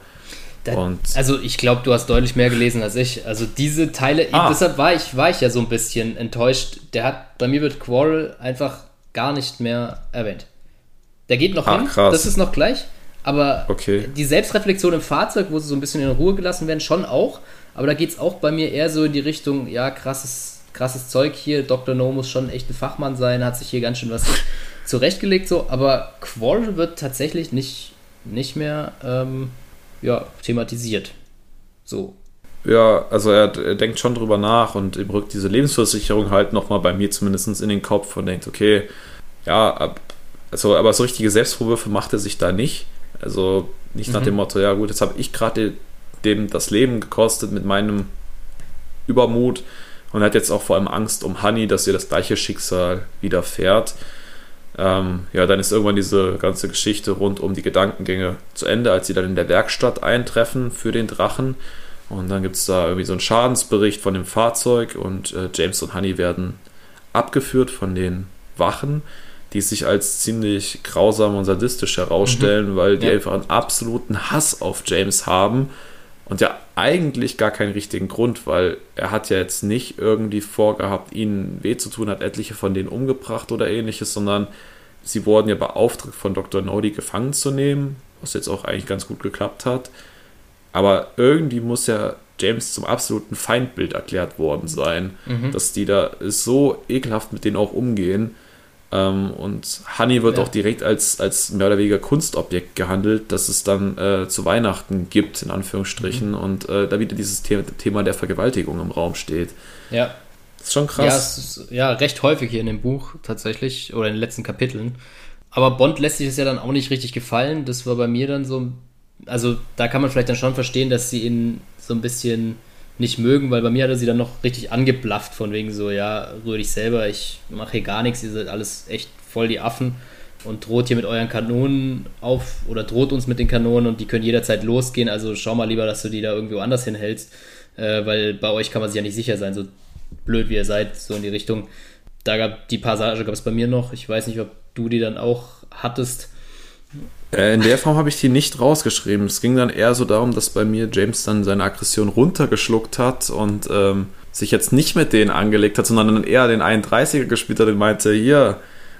Da, also ich glaube, du hast deutlich mehr gelesen als ich. Also diese Teile, ah. deshalb war ich, war ich ja so ein bisschen enttäuscht. Der hat, bei mir wird Quarrel einfach gar nicht mehr erwähnt. Der geht noch Ach, hin, krass. das ist noch gleich. Aber okay. die Selbstreflexion im Fahrzeug, wo sie so ein bisschen in Ruhe gelassen werden, schon auch. Aber da geht es auch bei mir eher so in die Richtung, ja, krasses, krasses Zeug hier. Dr. No muss schon echt ein Fachmann sein, hat sich hier ganz schön was zurechtgelegt, so. Aber Quarrel wird tatsächlich nicht, nicht mehr ähm, ja, thematisiert. So. Ja, also er, er, denkt schon drüber nach und ihm rückt diese Lebensversicherung halt nochmal bei mir zumindest in den Kopf und denkt, okay, ja, also, aber so richtige Selbstvorwürfe macht er sich da nicht. Also nicht nach mhm. dem Motto, ja gut, jetzt habe ich gerade dem das Leben gekostet mit meinem Übermut und hat jetzt auch vor allem Angst um Honey, dass ihr das gleiche Schicksal widerfährt. Ähm, ja, dann ist irgendwann diese ganze Geschichte rund um die Gedankengänge zu Ende, als sie dann in der Werkstatt eintreffen für den Drachen. Und dann gibt es da irgendwie so einen Schadensbericht von dem Fahrzeug und äh, James und Honey werden abgeführt von den Wachen, die sich als ziemlich grausam und sadistisch herausstellen, mhm. weil die ja. einfach einen absoluten Hass auf James haben und ja eigentlich gar keinen richtigen Grund, weil er hat ja jetzt nicht irgendwie vorgehabt, ihnen weh zu tun, hat etliche von denen umgebracht oder ähnliches, sondern sie wurden ja beauftragt von Dr. Nodi gefangen zu nehmen, was jetzt auch eigentlich ganz gut geklappt hat. Aber irgendwie muss ja James zum absoluten Feindbild erklärt worden sein, mhm. dass die da so ekelhaft mit denen auch umgehen. Ähm, und Honey wird ja. auch direkt als, als mehr oder weniger Kunstobjekt gehandelt, das es dann äh, zu Weihnachten gibt, in Anführungsstrichen, mhm. und äh, da wieder dieses The Thema der Vergewaltigung im Raum steht. Ja. Das ist schon krass. Ja, ist, ja, recht häufig hier in dem Buch tatsächlich, oder in den letzten Kapiteln. Aber Bond lässt sich das ja dann auch nicht richtig gefallen. Das war bei mir dann so, also da kann man vielleicht dann schon verstehen, dass sie ihn so ein bisschen nicht mögen, weil bei mir hat er sie dann noch richtig angeblafft, von wegen so, ja, rühr dich selber, ich mache hier gar nichts, ihr seid alles echt voll die Affen und droht hier mit euren Kanonen auf oder droht uns mit den Kanonen und die können jederzeit losgehen, also schau mal lieber, dass du die da irgendwo anders hinhältst, äh, weil bei euch kann man sich ja nicht sicher sein, so blöd wie ihr seid, so in die Richtung. Da gab die Passage gab es bei mir noch, ich weiß nicht, ob du die dann auch hattest. Äh, in der Form habe ich die nicht rausgeschrieben. Es ging dann eher so darum, dass bei mir James dann seine Aggression runtergeschluckt hat und ähm, sich jetzt nicht mit denen angelegt hat, sondern dann eher den 31er gespielt hat und meinte, hier,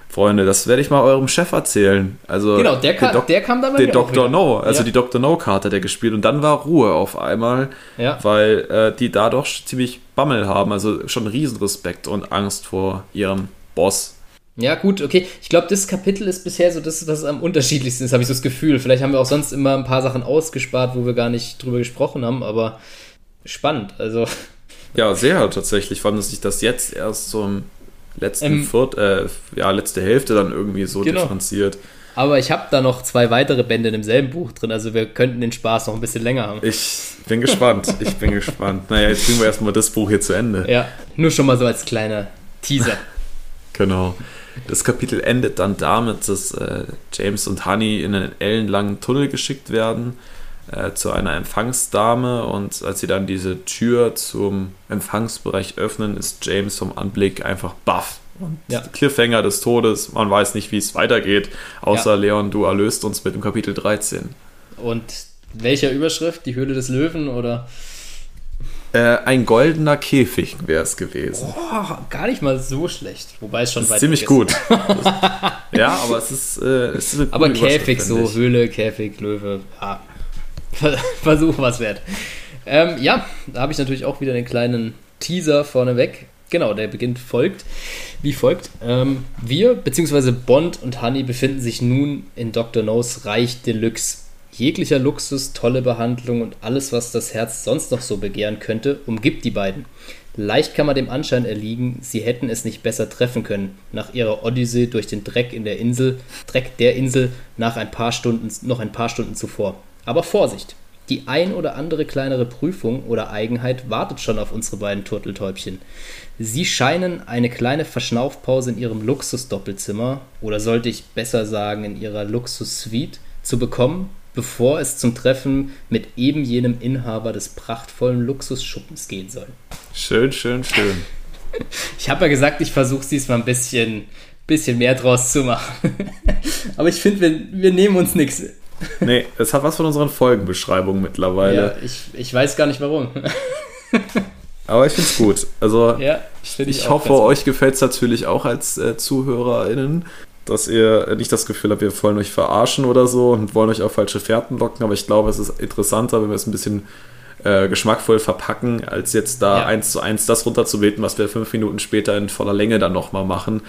Freunde, das werde ich mal eurem Chef erzählen. Also genau, der, kam, der kam dann Den Dr. No, also ja. die Dr. No-Karte hat er gespielt und dann war Ruhe auf einmal, ja. weil äh, die da doch ziemlich Bammel haben, also schon Riesenrespekt und Angst vor ihrem Boss. Ja, gut, okay. Ich glaube, das Kapitel ist bisher so das, was am unterschiedlichsten ist, habe ich so das Gefühl. Vielleicht haben wir auch sonst immer ein paar Sachen ausgespart, wo wir gar nicht drüber gesprochen haben, aber spannend, also. Ja, sehr tatsächlich. Vor allem, dass sich das jetzt erst zum letzten ähm, Viert, äh, ja, letzte Hälfte dann irgendwie so genau. differenziert. Aber ich habe da noch zwei weitere Bände in demselben Buch drin, also wir könnten den Spaß noch ein bisschen länger haben. Ich bin gespannt, ich bin gespannt. Naja, jetzt bringen wir erstmal das Buch hier zu Ende. Ja, nur schon mal so als kleiner Teaser. genau. Das Kapitel endet dann damit, dass äh, James und Honey in einen ellenlangen Tunnel geschickt werden äh, zu einer Empfangsdame und als sie dann diese Tür zum Empfangsbereich öffnen, ist James vom Anblick einfach baff. Und ja. Cliffhanger des Todes, man weiß nicht, wie es weitergeht, außer ja. Leon, du erlöst uns mit dem Kapitel 13. Und welcher Überschrift? Die Höhle des Löwen oder? Äh, ein goldener Käfig wäre es gewesen. Oh, gar nicht mal so schlecht. Wobei es schon ist ziemlich ist. gut. ja, aber es ist, äh, es ist Aber Käfig so, Höhle, Käfig, Löwe. Ja. Versuch was wert. Ähm, ja, da habe ich natürlich auch wieder einen kleinen Teaser vorneweg. Genau, der beginnt folgt. Wie folgt. Ähm, wir, beziehungsweise Bond und Honey, befinden sich nun in Dr. No's Reich Deluxe Jeglicher Luxus, tolle Behandlung und alles, was das Herz sonst noch so begehren könnte, umgibt die beiden. Leicht kann man dem Anschein erliegen, sie hätten es nicht besser treffen können, nach ihrer Odyssee durch den Dreck in der Insel, Dreck der Insel nach ein paar Stunden, noch ein paar Stunden zuvor. Aber Vorsicht! Die ein oder andere kleinere Prüfung oder Eigenheit wartet schon auf unsere beiden Turteltäubchen. Sie scheinen eine kleine Verschnaufpause in ihrem Luxus-Doppelzimmer, oder sollte ich besser sagen in ihrer Luxus-Suite, zu bekommen, bevor es zum Treffen mit eben jenem Inhaber des prachtvollen Luxusschuppens gehen soll. Schön, schön, schön. Ich habe ja gesagt, ich versuche es diesmal ein bisschen, bisschen mehr draus zu machen. Aber ich finde, wir, wir nehmen uns nichts. Nee, es hat was von unseren Folgenbeschreibungen mittlerweile. Ja, ich, ich weiß gar nicht warum. Aber ich finde es gut. Also, ja, ich, ich hoffe, euch gefällt es natürlich auch als äh, ZuhörerInnen dass ihr nicht das Gefühl habt, wir wollen euch verarschen oder so und wollen euch auf falsche Fährten locken, aber ich glaube, es ist interessanter, wenn wir es ein bisschen äh, geschmackvoll verpacken, als jetzt da ja. eins zu eins das runterzubeten, was wir fünf Minuten später in voller Länge dann nochmal machen.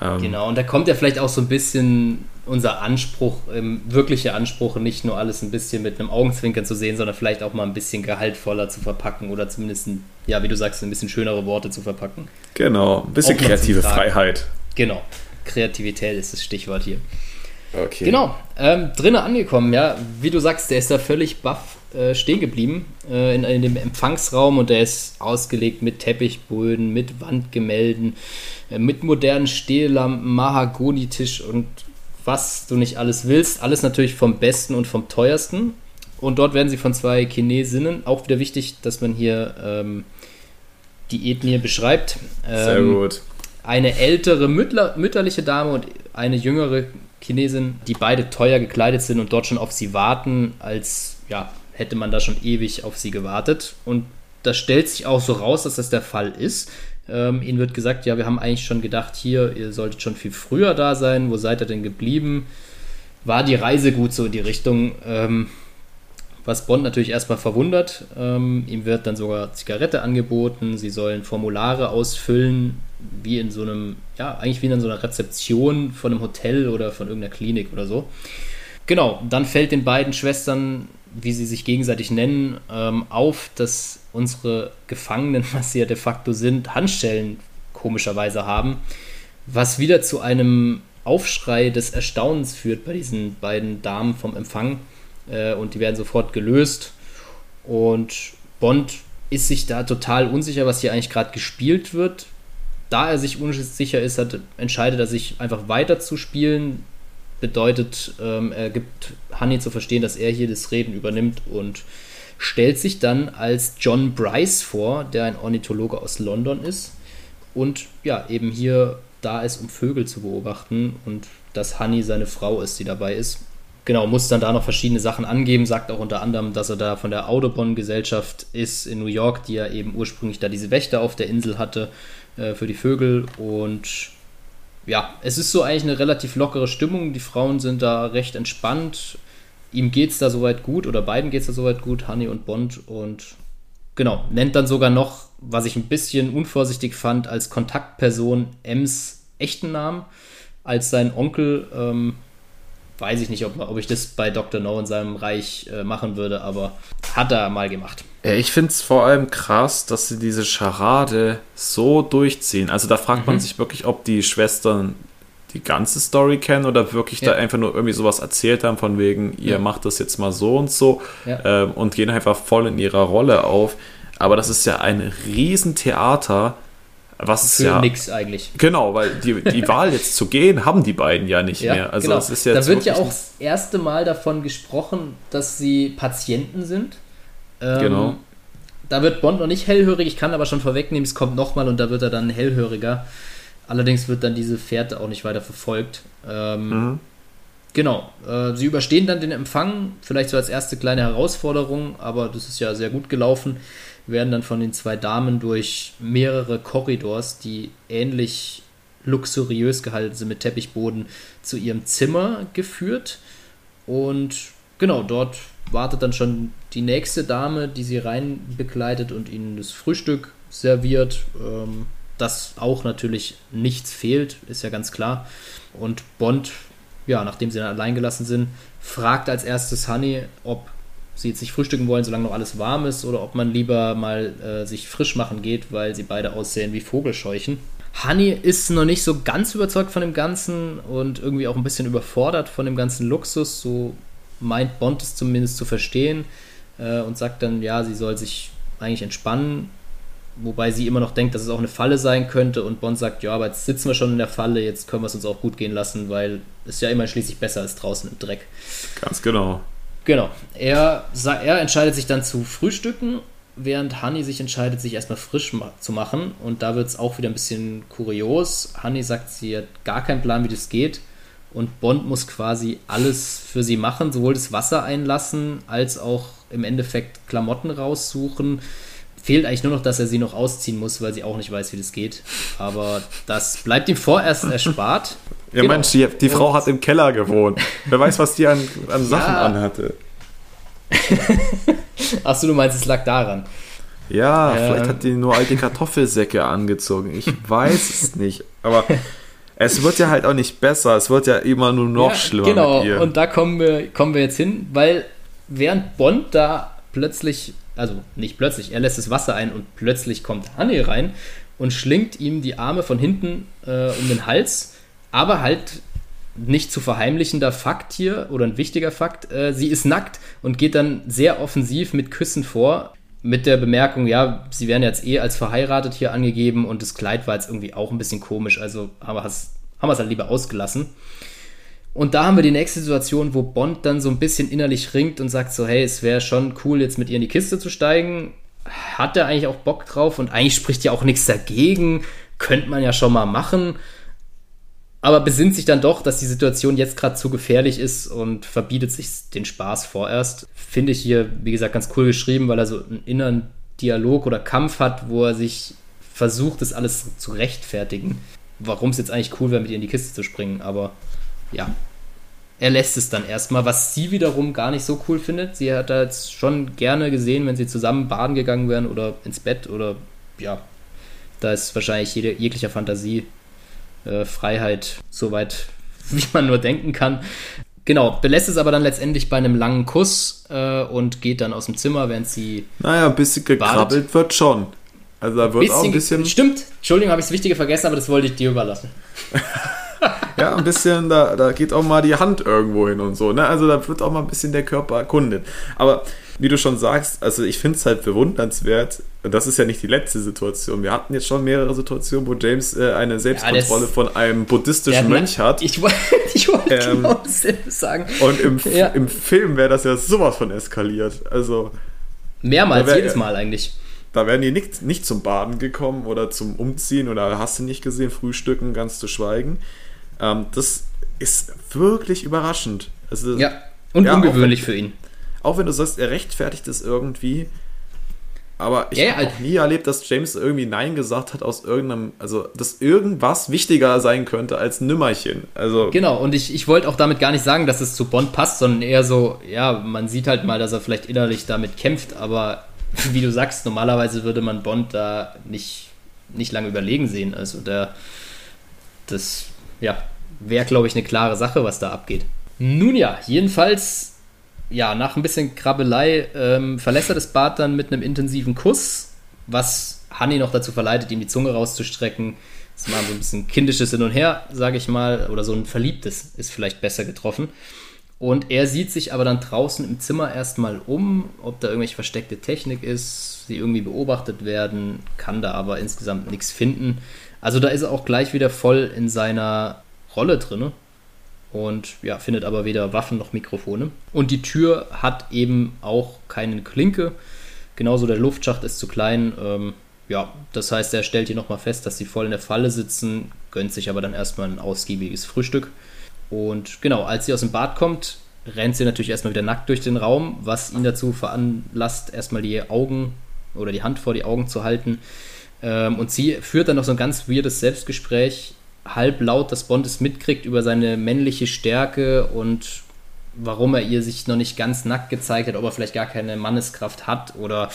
Ähm, genau, und da kommt ja vielleicht auch so ein bisschen unser Anspruch, ähm, wirkliche Anspruch, nicht nur alles ein bisschen mit einem Augenzwinkern zu sehen, sondern vielleicht auch mal ein bisschen gehaltvoller zu verpacken oder zumindest, ein, ja, wie du sagst, ein bisschen schönere Worte zu verpacken. Genau, ein bisschen kreative Freiheit. Genau. Kreativität ist das Stichwort hier. Okay. Genau, ähm, drinnen angekommen, ja. Wie du sagst, der ist da völlig baff äh, stehen geblieben äh, in, in, dem Empfangsraum und der ist ausgelegt mit Teppichböden, mit Wandgemälden, äh, mit modernen Stehlampen, Mahagonitisch und was du nicht alles willst. Alles natürlich vom Besten und vom Teuersten. Und dort werden sie von zwei Chinesinnen, auch wieder wichtig, dass man hier ähm, die Ethnie beschreibt. Ähm, Sehr gut. Eine ältere mütter mütterliche Dame und eine jüngere Chinesin, die beide teuer gekleidet sind und dort schon auf sie warten, als ja, hätte man da schon ewig auf sie gewartet. Und das stellt sich auch so raus, dass das der Fall ist. Ähm, ihnen wird gesagt, ja, wir haben eigentlich schon gedacht, hier, ihr solltet schon viel früher da sein. Wo seid ihr denn geblieben? War die Reise gut so in die Richtung? Ähm, was Bond natürlich erstmal verwundert. Ähm, ihm wird dann sogar Zigarette angeboten. Sie sollen Formulare ausfüllen, wie in so einem, ja, eigentlich wie in so einer Rezeption von einem Hotel oder von irgendeiner Klinik oder so. Genau, dann fällt den beiden Schwestern, wie sie sich gegenseitig nennen, ähm, auf, dass unsere Gefangenen, was sie ja de facto sind, Handschellen komischerweise haben, was wieder zu einem Aufschrei des Erstaunens führt bei diesen beiden Damen vom Empfang äh, und die werden sofort gelöst und Bond ist sich da total unsicher, was hier eigentlich gerade gespielt wird. Da er sich unsicher ist, hat, entscheidet er sich einfach weiter zu spielen, bedeutet, ähm, er gibt Honey zu verstehen, dass er hier das Reden übernimmt und stellt sich dann als John Bryce vor, der ein Ornithologe aus London ist und ja, eben hier da ist, um Vögel zu beobachten und dass Honey seine Frau ist, die dabei ist. Genau, muss dann da noch verschiedene Sachen angeben, sagt auch unter anderem, dass er da von der Audubon-Gesellschaft ist in New York, die ja eben ursprünglich da diese Wächter auf der Insel hatte äh, für die Vögel und ja, es ist so eigentlich eine relativ lockere Stimmung. Die Frauen sind da recht entspannt. Ihm geht es da soweit gut oder beiden geht es da soweit gut, Honey und Bond. Und genau, nennt dann sogar noch, was ich ein bisschen unvorsichtig fand, als Kontaktperson Ems echten Namen, als sein Onkel. Ähm, weiß ich nicht, ob, ob ich das bei Dr. No in seinem Reich äh, machen würde, aber hat er mal gemacht. Ich finde es vor allem krass, dass sie diese Scharade so durchziehen. Also da fragt mhm. man sich wirklich, ob die Schwestern die ganze Story kennen oder wirklich ja. da einfach nur irgendwie sowas erzählt haben, von wegen, ihr ja. macht das jetzt mal so und so ja. ähm, und gehen einfach voll in ihrer Rolle auf. Aber das ist ja ein Riesentheater was ist Für ja. nix eigentlich. Genau, weil die, die Wahl jetzt zu gehen, haben die beiden ja nicht ja, mehr. Also genau. das ist jetzt da wird ja auch das erste Mal davon gesprochen, dass sie Patienten sind. Ähm, genau. Da wird Bond noch nicht hellhörig, ich kann aber schon vorwegnehmen, es kommt nochmal und da wird er dann hellhöriger. Allerdings wird dann diese Fährte auch nicht weiter verfolgt. Ähm, mhm. Genau, äh, sie überstehen dann den Empfang, vielleicht so als erste kleine Herausforderung, aber das ist ja sehr gut gelaufen werden dann von den zwei Damen durch mehrere Korridors, die ähnlich luxuriös gehalten sind mit Teppichboden, zu ihrem Zimmer geführt. Und genau, dort wartet dann schon die nächste Dame, die sie rein begleitet und ihnen das Frühstück serviert. Ähm, das auch natürlich nichts fehlt, ist ja ganz klar. Und Bond, ja, nachdem sie dann allein gelassen sind, fragt als erstes Honey, ob sie jetzt nicht frühstücken wollen, solange noch alles warm ist, oder ob man lieber mal äh, sich frisch machen geht, weil sie beide aussehen wie Vogelscheuchen. Honey ist noch nicht so ganz überzeugt von dem Ganzen und irgendwie auch ein bisschen überfordert von dem ganzen Luxus. So meint Bond es zumindest zu verstehen äh, und sagt dann, ja, sie soll sich eigentlich entspannen. Wobei sie immer noch denkt, dass es auch eine Falle sein könnte und Bond sagt, ja, aber jetzt sitzen wir schon in der Falle, jetzt können wir es uns auch gut gehen lassen, weil es ja immer schließlich besser ist draußen im Dreck. Ganz genau. Genau. Er, er entscheidet sich dann zu frühstücken, während Honey sich entscheidet, sich erstmal frisch ma zu machen. Und da wird es auch wieder ein bisschen kurios. Honey sagt, sie hat gar keinen Plan, wie das geht. Und Bond muss quasi alles für sie machen, sowohl das Wasser einlassen, als auch im Endeffekt Klamotten raussuchen. Fehlt eigentlich nur noch, dass er sie noch ausziehen muss, weil sie auch nicht weiß, wie das geht. Aber das bleibt ihm vorerst erspart. Ja, genau. Mensch, die, die Frau hat im Keller gewohnt. Wer weiß, was die an, an Sachen ja. anhatte. Achso, du meinst, es lag daran. Ja, ähm. vielleicht hat die nur alte Kartoffelsäcke angezogen. Ich weiß es nicht. Aber es wird ja halt auch nicht besser. Es wird ja immer nur noch ja, schlimmer. Genau, und da kommen wir, kommen wir jetzt hin, weil während Bond da plötzlich, also nicht plötzlich, er lässt das Wasser ein und plötzlich kommt Honey rein und schlingt ihm die Arme von hinten äh, um den Hals aber halt nicht zu verheimlichender Fakt hier oder ein wichtiger Fakt. Äh, sie ist nackt und geht dann sehr offensiv mit Küssen vor. Mit der Bemerkung, ja, sie werden jetzt eh als verheiratet hier angegeben und das Kleid war jetzt irgendwie auch ein bisschen komisch, also haben wir es halt lieber ausgelassen. Und da haben wir die nächste Situation, wo Bond dann so ein bisschen innerlich ringt und sagt so, hey, es wäre schon cool, jetzt mit ihr in die Kiste zu steigen. Hat er eigentlich auch Bock drauf und eigentlich spricht ja auch nichts dagegen. Könnte man ja schon mal machen aber besinnt sich dann doch, dass die Situation jetzt gerade zu gefährlich ist und verbietet sich den Spaß vorerst. Finde ich hier, wie gesagt, ganz cool geschrieben, weil er so einen inneren Dialog oder Kampf hat, wo er sich versucht, das alles zu rechtfertigen. Warum es jetzt eigentlich cool wäre, mit ihr in die Kiste zu springen, aber ja. Er lässt es dann erstmal, was sie wiederum gar nicht so cool findet. Sie hat da jetzt schon gerne gesehen, wenn sie zusammen baden gegangen wären oder ins Bett oder ja, da ist wahrscheinlich jede, jeglicher Fantasie äh, Freiheit, soweit wie man nur denken kann. Genau, belässt es aber dann letztendlich bei einem langen Kuss äh, und geht dann aus dem Zimmer, während sie. Naja, ein bisschen gekrabbelt badet. wird schon. Also da wird bisschen, auch ein bisschen. Stimmt, Entschuldigung, habe ich das Wichtige vergessen, aber das wollte ich dir überlassen. ja, ein bisschen, da, da geht auch mal die Hand irgendwo hin und so. Ne? Also da wird auch mal ein bisschen der Körper erkundet. Aber wie du schon sagst, also ich finde es halt bewundernswert, und das ist ja nicht die letzte Situation. Wir hatten jetzt schon mehrere Situationen, wo James äh, eine Selbstkontrolle ja, von einem buddhistischen Mönch hat. Ich, wollte wollt ähm, genau sagen. Und im, ja. im Film wäre das ja sowas von eskaliert. Also. Mehrmals, wär, jedes Mal eigentlich. Da wären die nicht, nicht zum Baden gekommen oder zum Umziehen oder hast du nicht gesehen, Frühstücken, ganz zu schweigen. Ähm, das ist wirklich überraschend. Also, ja, und ja, ungewöhnlich wenn, für ihn. Auch wenn du sagst, er rechtfertigt es irgendwie. Aber ich ja, habe auch nie erlebt, dass James irgendwie Nein gesagt hat aus irgendeinem, also dass irgendwas wichtiger sein könnte als Nümmerchen. Also genau, und ich, ich wollte auch damit gar nicht sagen, dass es zu Bond passt, sondern eher so, ja, man sieht halt mal, dass er vielleicht innerlich damit kämpft, aber wie du sagst, normalerweise würde man Bond da nicht, nicht lange überlegen sehen. Also der, das, ja, wäre, glaube ich, eine klare Sache, was da abgeht. Nun ja, jedenfalls ja, nach ein bisschen Krabbelei ähm, verlässt er das Bad dann mit einem intensiven Kuss, was Hanni noch dazu verleitet, ihm die Zunge rauszustrecken. Das war so ein bisschen kindisches Hin und Her, sage ich mal, oder so ein verliebtes ist vielleicht besser getroffen. Und er sieht sich aber dann draußen im Zimmer erstmal um, ob da irgendwelche versteckte Technik ist, sie irgendwie beobachtet werden, kann da aber insgesamt nichts finden. Also da ist er auch gleich wieder voll in seiner Rolle drin und ja, findet aber weder Waffen noch Mikrofone. Und die Tür hat eben auch keine Klinke. Genauso der Luftschacht ist zu klein. Ähm, ja, das heißt, er stellt hier nochmal fest, dass sie voll in der Falle sitzen, gönnt sich aber dann erstmal ein ausgiebiges Frühstück. Und genau, als sie aus dem Bad kommt, rennt sie natürlich erstmal wieder nackt durch den Raum, was ihn dazu veranlasst, erstmal die Augen oder die Hand vor die Augen zu halten. Ähm, und sie führt dann noch so ein ganz weirdes Selbstgespräch halblaut, dass Bond es mitkriegt über seine männliche Stärke und warum er ihr sich noch nicht ganz nackt gezeigt hat, ob er vielleicht gar keine Manneskraft hat oder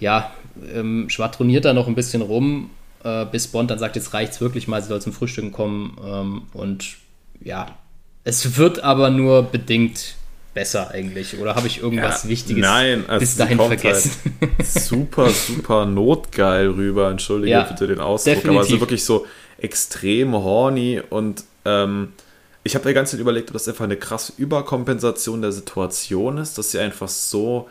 ja, ähm, schwadroniert da noch ein bisschen rum, äh, bis Bond dann sagt, jetzt reicht's wirklich mal, sie soll zum Frühstücken kommen ähm, und ja, es wird aber nur bedingt besser eigentlich. Oder habe ich irgendwas ja, Wichtiges nein, also bis dahin vergessen? Halt super, super notgeil rüber. Entschuldige ja, bitte den Ausdruck, definitiv. aber also wirklich so extrem horny und ähm, ich habe die ganze Zeit überlegt, ob das einfach eine krasse Überkompensation der Situation ist, dass sie einfach so,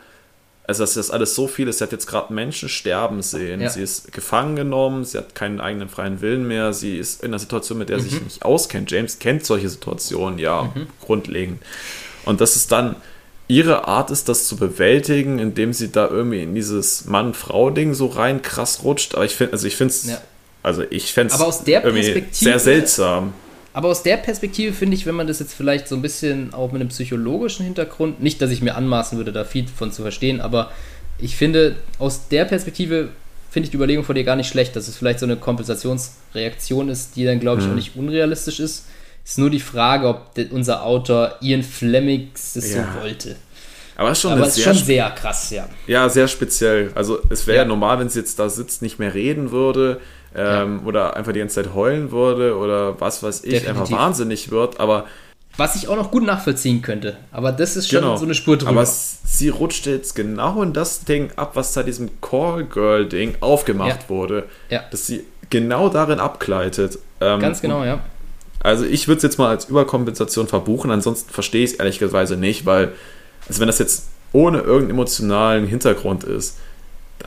also dass das alles so viel ist. Sie hat jetzt gerade Menschen sterben sehen. Ja. Sie ist gefangen genommen, sie hat keinen eigenen freien Willen mehr, sie ist in einer Situation, mit der mhm. sie sich nicht auskennt. James kennt solche Situationen ja mhm. grundlegend. Und das ist dann ihre Art ist, das zu bewältigen, indem sie da irgendwie in dieses Mann-Frau-Ding so rein krass rutscht. Aber ich finde, also ich finde es ja. Also ich fände es sehr seltsam. Aber aus der Perspektive finde ich, wenn man das jetzt vielleicht so ein bisschen auch mit einem psychologischen Hintergrund, nicht, dass ich mir anmaßen würde, da viel von zu verstehen, aber ich finde, aus der Perspektive finde ich die Überlegung von dir gar nicht schlecht, dass es vielleicht so eine Kompensationsreaktion ist, die dann, glaube ich, hm. auch nicht unrealistisch ist. Es Ist nur die Frage, ob unser Autor Ian Fleming es ja. so wollte. Aber es ist schon, Aber ist sehr, schon sehr krass, ja. Ja, sehr speziell. Also es wäre ja. ja normal, wenn sie jetzt da sitzt, nicht mehr reden würde ähm, ja. oder einfach die ganze Zeit heulen würde oder was weiß ich, Definitiv. einfach wahnsinnig wird, aber was ich auch noch gut nachvollziehen könnte. Aber das ist schon genau. so eine Spur drüber. Aber sie rutscht jetzt genau in das Ding ab, was da diesem Call Girl Ding aufgemacht ja. wurde. Ja. Dass sie genau darin abgleitet. Ähm, Ganz genau, ja. Also ich würde es jetzt mal als Überkompensation verbuchen, ansonsten verstehe ich es ehrlicherweise nicht, weil, also wenn das jetzt ohne irgendeinen emotionalen Hintergrund ist,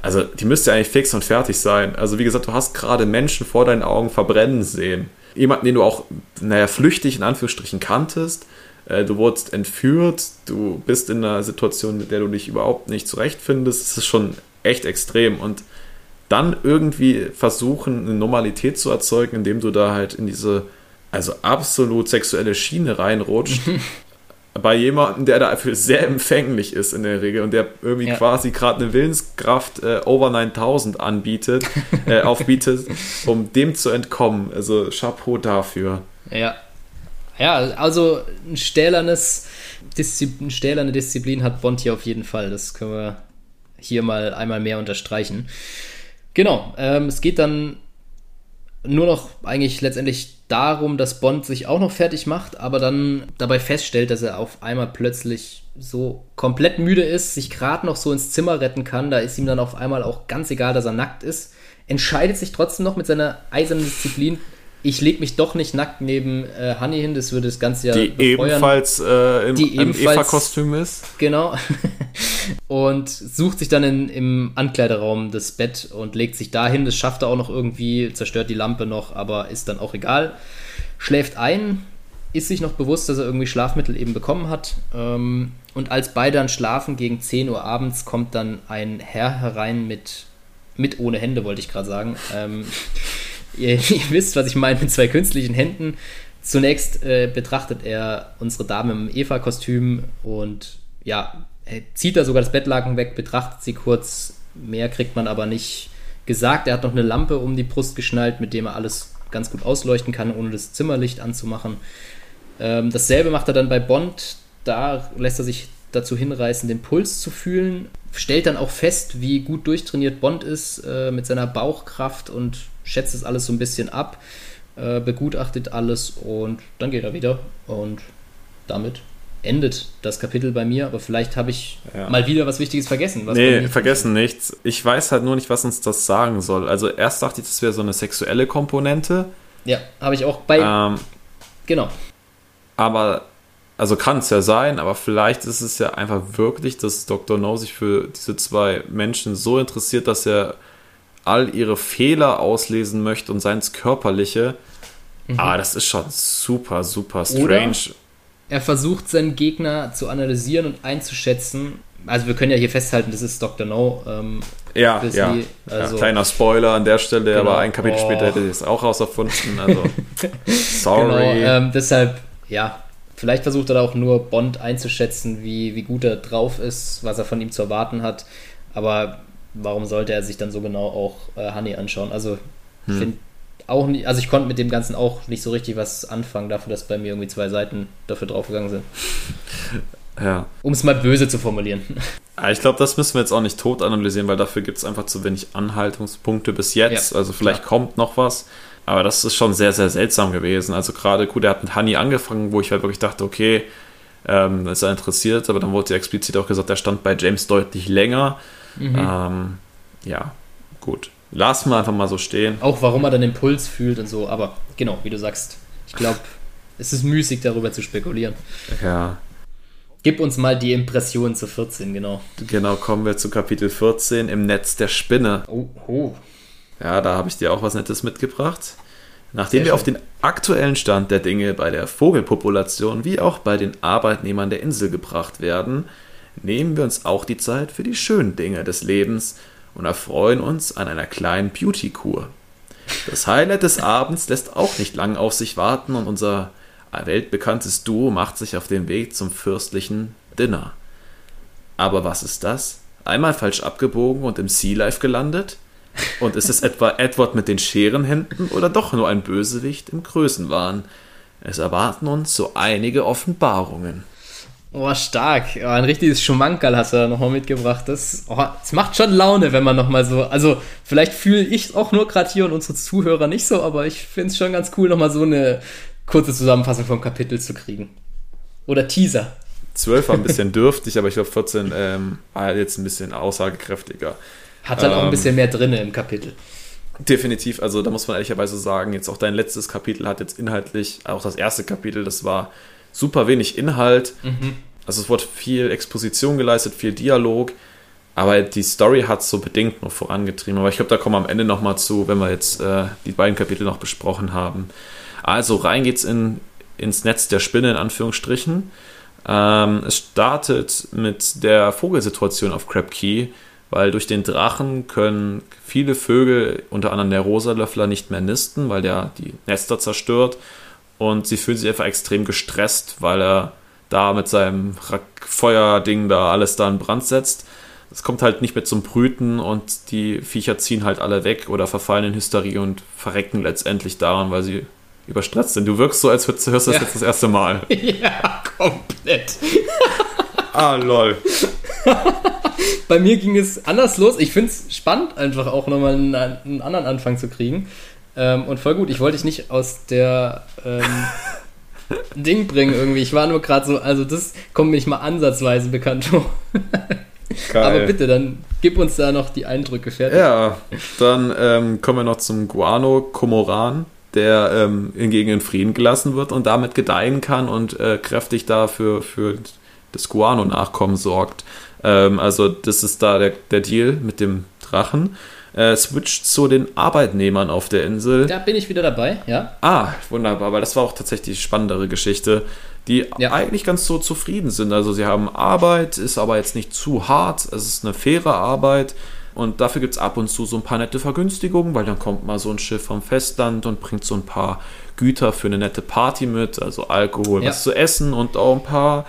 also die müsste eigentlich fix und fertig sein. Also wie gesagt, du hast gerade Menschen vor deinen Augen verbrennen sehen. Jemanden, den du auch, naja, flüchtig in Anführungsstrichen kanntest. Äh, du wurdest entführt, du bist in einer Situation, mit der du dich überhaupt nicht zurechtfindest. Das ist schon echt extrem. Und dann irgendwie versuchen, eine Normalität zu erzeugen, indem du da halt in diese, also absolut sexuelle Schiene reinrutscht. bei jemandem, der dafür sehr empfänglich ist in der Regel und der irgendwie ja. quasi gerade eine Willenskraft äh, over 9000 anbietet, äh, aufbietet, um dem zu entkommen. Also Chapeau dafür. Ja. Ja, also ein stählernes Disziplin, stählerne Disziplin hat Bond hier auf jeden Fall. Das können wir hier mal einmal mehr unterstreichen. Genau, ähm, es geht dann nur noch eigentlich letztendlich darum, dass Bond sich auch noch fertig macht, aber dann dabei feststellt, dass er auf einmal plötzlich so komplett müde ist, sich gerade noch so ins Zimmer retten kann. Da ist ihm dann auf einmal auch ganz egal, dass er nackt ist. Entscheidet sich trotzdem noch mit seiner eisernen Disziplin ich lege mich doch nicht nackt neben äh, Honey hin, das würde das Ganze ja Die befeuern. ebenfalls äh, im, die Eva-Kostüm ist. Genau. und sucht sich dann in, im Ankleideraum das Bett und legt sich dahin. Das schafft er auch noch irgendwie, zerstört die Lampe noch, aber ist dann auch egal. Schläft ein, ist sich noch bewusst, dass er irgendwie Schlafmittel eben bekommen hat. Ähm, und als beide dann schlafen, gegen 10 Uhr abends, kommt dann ein Herr herein mit, mit ohne Hände, wollte ich gerade sagen. Ähm, ihr, ihr, wisst, was ich meine mit zwei künstlichen Händen. Zunächst äh, betrachtet er unsere Dame im Eva-Kostüm und ja, zieht da sogar das Bettlaken weg, betrachtet sie kurz. Mehr kriegt man aber nicht gesagt. Er hat noch eine Lampe um die Brust geschnallt, mit dem er alles ganz gut ausleuchten kann, ohne das Zimmerlicht anzumachen. Ähm, dasselbe macht er dann bei Bond. Da lässt er sich dazu hinreißen, den Puls zu fühlen. Stellt dann auch fest, wie gut durchtrainiert Bond ist äh, mit seiner Bauchkraft und schätzt es alles so ein bisschen ab, äh, begutachtet alles und dann geht er wieder. Und damit endet das Kapitel bei mir, aber vielleicht habe ich ja. mal wieder was Wichtiges vergessen. Was nee, vergessen nichts. Ich weiß halt nur nicht, was uns das sagen soll. Also erst dachte ich, das wäre so eine sexuelle Komponente. Ja, habe ich auch bei. Ähm, genau. Aber, also kann es ja sein, aber vielleicht ist es ja einfach wirklich, dass Dr. No sich für diese zwei Menschen so interessiert, dass er all ihre Fehler auslesen möchte und seins körperliche. Mhm. Ah, das ist schon super, super strange. Oder er versucht seinen Gegner zu analysieren und einzuschätzen. Also wir können ja hier festhalten, das ist Dr. No. Ähm, ja, ja. Also, ja, Kleiner Spoiler an der Stelle, genau. aber ein Kapitel oh. später hätte ich es auch rauserfunden. Also, sorry. Genau, ähm, deshalb, ja, vielleicht versucht er da auch nur Bond einzuschätzen, wie, wie gut er drauf ist, was er von ihm zu erwarten hat. Aber warum sollte er sich dann so genau auch äh, Honey anschauen? Also, ich hm. finde auch nicht, also ich konnte mit dem Ganzen auch nicht so richtig was anfangen, dafür, dass bei mir irgendwie zwei Seiten dafür draufgegangen sind. Ja. Um es mal böse zu formulieren. Ich glaube, das müssen wir jetzt auch nicht tot analysieren, weil dafür gibt es einfach zu wenig Anhaltungspunkte bis jetzt. Ja, also vielleicht klar. kommt noch was. Aber das ist schon sehr, sehr seltsam gewesen. Also gerade, gut, er hat mit Honey angefangen, wo ich halt wirklich dachte, okay, ähm, ist er interessiert, aber dann wurde ja explizit auch gesagt, er stand bei James deutlich länger. Mhm. Ähm, ja, gut. Lass mal einfach mal so stehen. Auch warum er dann den Puls fühlt und so, aber genau, wie du sagst, ich glaube, es ist müßig darüber zu spekulieren. Ja. Gib uns mal die Impression zu 14, genau. Genau, kommen wir zu Kapitel 14 im Netz der Spinne. Oh, oh. Ja, da habe ich dir auch was Nettes mitgebracht. Nachdem Sehr wir schön. auf den aktuellen Stand der Dinge bei der Vogelpopulation wie auch bei den Arbeitnehmern der Insel gebracht werden, nehmen wir uns auch die Zeit für die schönen Dinge des Lebens und erfreuen uns an einer kleinen Beauty-Kur. Das Highlight des Abends lässt auch nicht lang auf sich warten und unser weltbekanntes Duo macht sich auf den Weg zum fürstlichen Dinner. Aber was ist das? Einmal falsch abgebogen und im Sea Life gelandet? Und ist es etwa Edward mit den Scherenhänden oder doch nur ein Bösewicht im Größenwahn? Es erwarten uns so einige Offenbarungen. Oh, stark. Oh, ein richtiges Schumankerl hast du da nochmal mitgebracht. Das, oh, das macht schon Laune, wenn man nochmal so. Also, vielleicht fühle ich es auch nur gerade hier und unsere Zuhörer nicht so, aber ich finde es schon ganz cool, nochmal so eine kurze Zusammenfassung vom Kapitel zu kriegen. Oder Teaser. 12 war ein bisschen dürftig, aber ich glaube 14 ähm, war jetzt ein bisschen aussagekräftiger. Hat dann ähm, auch ein ähm, bisschen mehr drin im Kapitel. Definitiv, also da muss man ehrlicherweise sagen, jetzt auch dein letztes Kapitel hat jetzt inhaltlich, auch das erste Kapitel, das war super wenig Inhalt. Mhm. Also es wurde viel Exposition geleistet, viel Dialog, aber die Story hat so bedingt noch vorangetrieben. Aber ich glaube, da kommen wir am Ende nochmal zu, wenn wir jetzt äh, die beiden Kapitel noch besprochen haben. Also rein geht's in, ins Netz der Spinne in Anführungsstrichen. Ähm, es startet mit der Vogelsituation auf Crab Key, weil durch den Drachen können viele Vögel, unter anderem der Rosalöffler, nicht mehr nisten, weil der die Nester zerstört. Und sie fühlen sich einfach extrem gestresst, weil er da mit seinem Feuerding da alles da in Brand setzt. Es kommt halt nicht mehr zum Brüten und die Viecher ziehen halt alle weg oder verfallen in Hysterie und verrecken letztendlich daran, weil sie überstresst sind. Du wirkst so, als hörst du das ja. jetzt das erste Mal. Ja, komplett. ah, lol. Bei mir ging es anders los. Ich finde es spannend, einfach auch nochmal einen, einen anderen Anfang zu kriegen. Ähm, und voll gut. Ich wollte dich nicht aus der ähm, Ding bringen irgendwie. Ich war nur gerade so, also das kommt mir nicht mal ansatzweise bekannt vor. Aber bitte, dann gib uns da noch die Eindrücke fertig. Ja, dann ähm, kommen wir noch zum Guano Komoran, der ähm, hingegen in Frieden gelassen wird und damit gedeihen kann und äh, kräftig dafür für das Guano-Nachkommen sorgt. Ähm, also, das ist da der, der Deal mit dem Drachen äh, switcht zu den Arbeitnehmern auf der Insel. Da bin ich wieder dabei, ja. Ah, wunderbar, weil das war auch tatsächlich die spannendere Geschichte, die ja. eigentlich ganz so zufrieden sind. Also sie haben Arbeit, ist aber jetzt nicht zu hart, es ist eine faire Arbeit. Und dafür gibt es ab und zu so ein paar nette Vergünstigungen, weil dann kommt mal so ein Schiff vom Festland und bringt so ein paar Güter für eine nette Party mit, also Alkohol, ja. was zu essen und auch ein paar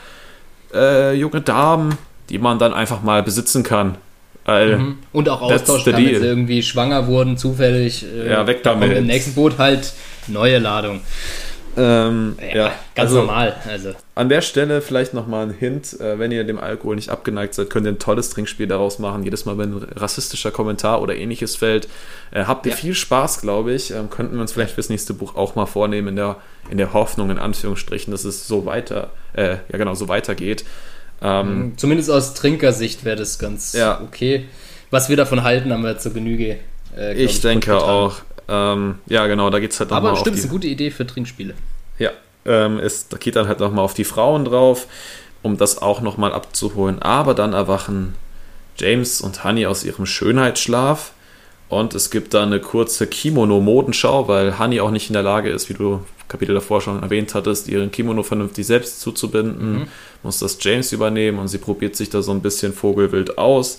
äh, junge Damen, die man dann einfach mal besitzen kann. Weil mhm. Und auch austauschen kann, wenn sie irgendwie schwanger wurden, zufällig. Äh, ja, weg damit. Im nächsten Boot halt neue Ladung. Ähm, ja, ja, ganz also, normal. Also. An der Stelle vielleicht nochmal ein Hint, äh, wenn ihr dem Alkohol nicht abgeneigt seid, könnt ihr ein tolles Trinkspiel daraus machen. Jedes Mal, wenn ein rassistischer Kommentar oder ähnliches fällt, äh, habt ihr ja. viel Spaß, glaube ich. Ähm, könnten wir uns vielleicht fürs nächste Buch auch mal vornehmen, in der, in der Hoffnung, in Anführungsstrichen, dass es so weiter, äh, ja genau, so weitergeht. Ähm, mhm. Zumindest aus Trinkersicht wäre das ganz ja. okay. Was wir davon halten, haben wir zur Genüge. Äh, ich, ich denke auch. Ähm, ja, genau, da geht es halt nochmal Aber stimmt, ist eine gute Idee für Trinkspiele. Ja, ähm, es, da geht dann halt nochmal auf die Frauen drauf, um das auch nochmal abzuholen. Aber dann erwachen James und Honey aus ihrem Schönheitsschlaf und es gibt da eine kurze Kimono-Modenschau, weil Honey auch nicht in der Lage ist, wie du Kapitel davor schon erwähnt hattest, ihren Kimono vernünftig selbst zuzubinden. Mhm. Muss das James übernehmen und sie probiert sich da so ein bisschen vogelwild aus.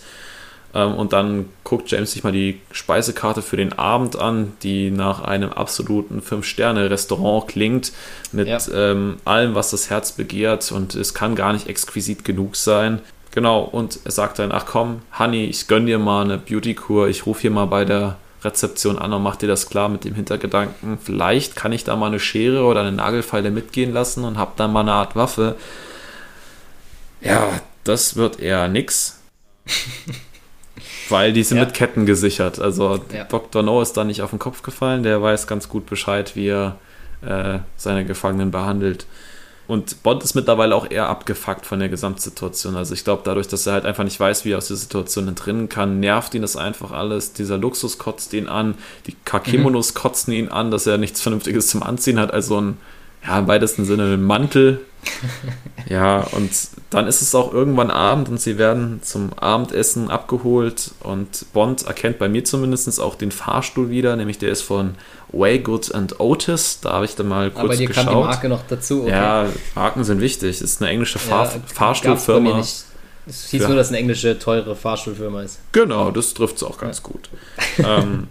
Ähm, und dann guckt James sich mal die Speisekarte für den Abend an, die nach einem absoluten Fünf-Sterne-Restaurant klingt, mit ja. ähm, allem, was das Herz begehrt. Und es kann gar nicht exquisit genug sein. Genau, und er sagt dann, ach komm, Honey, ich gönn dir mal eine Beauty-Kur, ich rufe hier mal bei der Rezeption an und mach dir das klar mit dem Hintergedanken, vielleicht kann ich da mal eine Schere oder eine Nagelfeile mitgehen lassen und hab dann mal eine Art Waffe. Ja, das wird eher nix. Weil die sind ja. mit Ketten gesichert. Also ja. Dr. No ist da nicht auf den Kopf gefallen, der weiß ganz gut Bescheid, wie er äh, seine Gefangenen behandelt. Und Bond ist mittlerweile auch eher abgefuckt von der Gesamtsituation. Also ich glaube, dadurch, dass er halt einfach nicht weiß, wie er aus der Situation entrinnen kann, nervt ihn das einfach alles. Dieser Luxus kotzt ihn an, die Kakemonos mhm. kotzen ihn an, dass er nichts Vernünftiges zum Anziehen hat. Also ein, ja, im weitesten Sinne ein Mantel, ja, und dann ist es auch irgendwann Abend und sie werden zum Abendessen abgeholt und Bond erkennt bei mir zumindest auch den Fahrstuhl wieder, nämlich der ist von Waygood and Otis. Da habe ich dann mal kurz Aber dir geschaut. kam die Marke noch dazu. Okay. Ja, Marken sind wichtig. Das ist eine englische Fahr ja, Fahrstuhlfirma. Es hieß nur, dass eine englische teure Fahrstuhlfirma ist. Genau, das trifft es auch ganz ja. gut. ähm,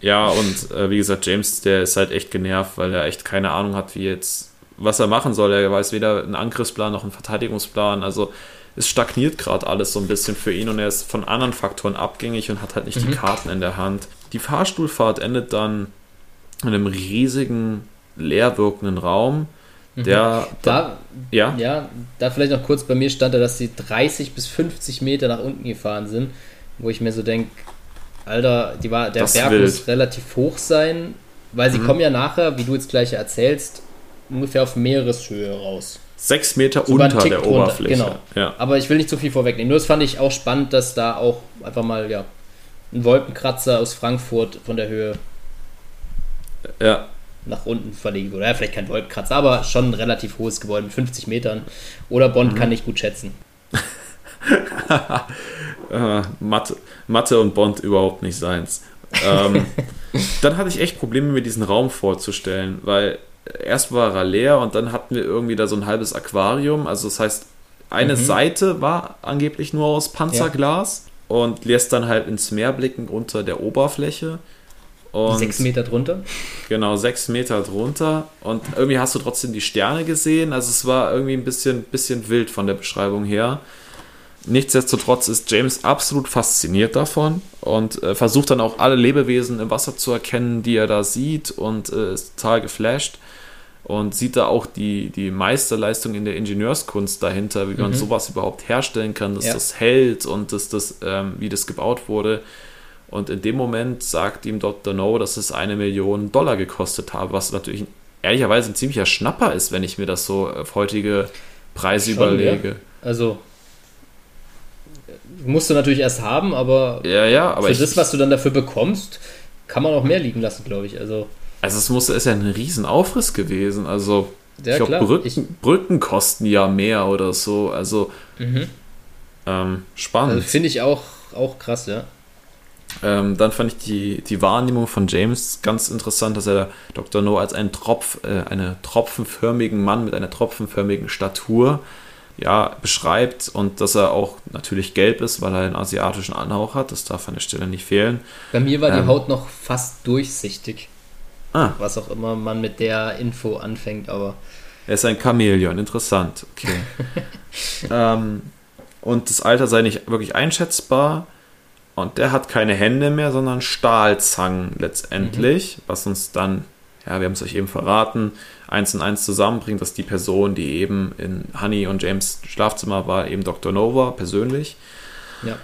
ja, und äh, wie gesagt, James, der ist halt echt genervt, weil er echt keine Ahnung hat, wie jetzt was er machen soll. Er weiß weder einen Angriffsplan noch einen Verteidigungsplan. Also es stagniert gerade alles so ein bisschen für ihn und er ist von anderen Faktoren abgängig und hat halt nicht mhm. die Karten in der Hand. Die Fahrstuhlfahrt endet dann in einem riesigen, leer wirkenden Raum. Mhm. Der da, ja? ja, da vielleicht noch kurz bei mir stand da, dass sie 30 bis 50 Meter nach unten gefahren sind, wo ich mir so denke, Alter, die war, der das Berg wild. muss relativ hoch sein, weil sie mhm. kommen ja nachher, wie du jetzt gleich erzählst, ungefähr auf Meereshöhe raus. Sechs Meter Sogar unter der Oberfläche. Genau. Ja. Aber ich will nicht zu viel vorwegnehmen. Nur das fand ich auch spannend, dass da auch einfach mal ja, ein Wolkenkratzer aus Frankfurt von der Höhe ja. nach unten verlegen wurde. Ja, vielleicht kein Wolkenkratzer, aber schon ein relativ hohes Gebäude mit 50 Metern. Oder Bond mhm. kann nicht gut schätzen. äh, Mathe, Mathe und Bond überhaupt nicht seins. Ähm, dann hatte ich echt Probleme, mir diesen Raum vorzustellen, weil erst war er leer und dann hatten wir irgendwie da so ein halbes Aquarium. Also das heißt, eine mhm. Seite war angeblich nur aus Panzerglas ja. und lässt dann halt ins Meer blicken unter der Oberfläche. Und sechs Meter drunter? Genau, sechs Meter drunter. Und irgendwie hast du trotzdem die Sterne gesehen. Also es war irgendwie ein bisschen, bisschen wild von der Beschreibung her. Nichtsdestotrotz ist James absolut fasziniert davon und äh, versucht dann auch alle Lebewesen im Wasser zu erkennen, die er da sieht und äh, ist total geflasht und sieht da auch die, die Meisterleistung in der Ingenieurskunst dahinter, wie man mhm. sowas überhaupt herstellen kann, dass ja. das hält und dass das, ähm, wie das gebaut wurde. Und in dem Moment sagt ihm Dr. No, dass es eine Million Dollar gekostet habe, was natürlich ehrlicherweise ein ziemlicher Schnapper ist, wenn ich mir das so auf heutige Preise Schon, überlege. Ja. Also musst du natürlich erst haben, aber, ja, ja, aber für ich, das, was du dann dafür bekommst, kann man auch mehr liegen lassen, glaube ich. Also, also es muss, ist ja ein Riesenaufriss gewesen. Also ja, ich glaube, Brücken, ich, Brücken kosten ja mehr oder so. Also mhm. ähm, spannend. Also Finde ich auch, auch krass, ja. Ähm, dann fand ich die, die Wahrnehmung von James ganz interessant, dass er Dr. No als einen Tropf, äh, einen tropfenförmigen Mann mit einer tropfenförmigen Statur ja, beschreibt und dass er auch natürlich gelb ist, weil er einen asiatischen Anhauch hat. Das darf an der Stelle nicht fehlen. Bei mir war die ähm, Haut noch fast durchsichtig. Ah. Was auch immer man mit der Info anfängt, aber. Er ist ein Chamäleon, interessant. Okay. ähm, und das Alter sei nicht wirklich einschätzbar. Und der hat keine Hände mehr, sondern Stahlzangen letztendlich, mhm. was uns dann, ja, wir haben es euch eben verraten, eins und eins zusammenbringt, dass die Person, die eben in Honey und James Schlafzimmer war, eben Dr. Nova persönlich. Ja.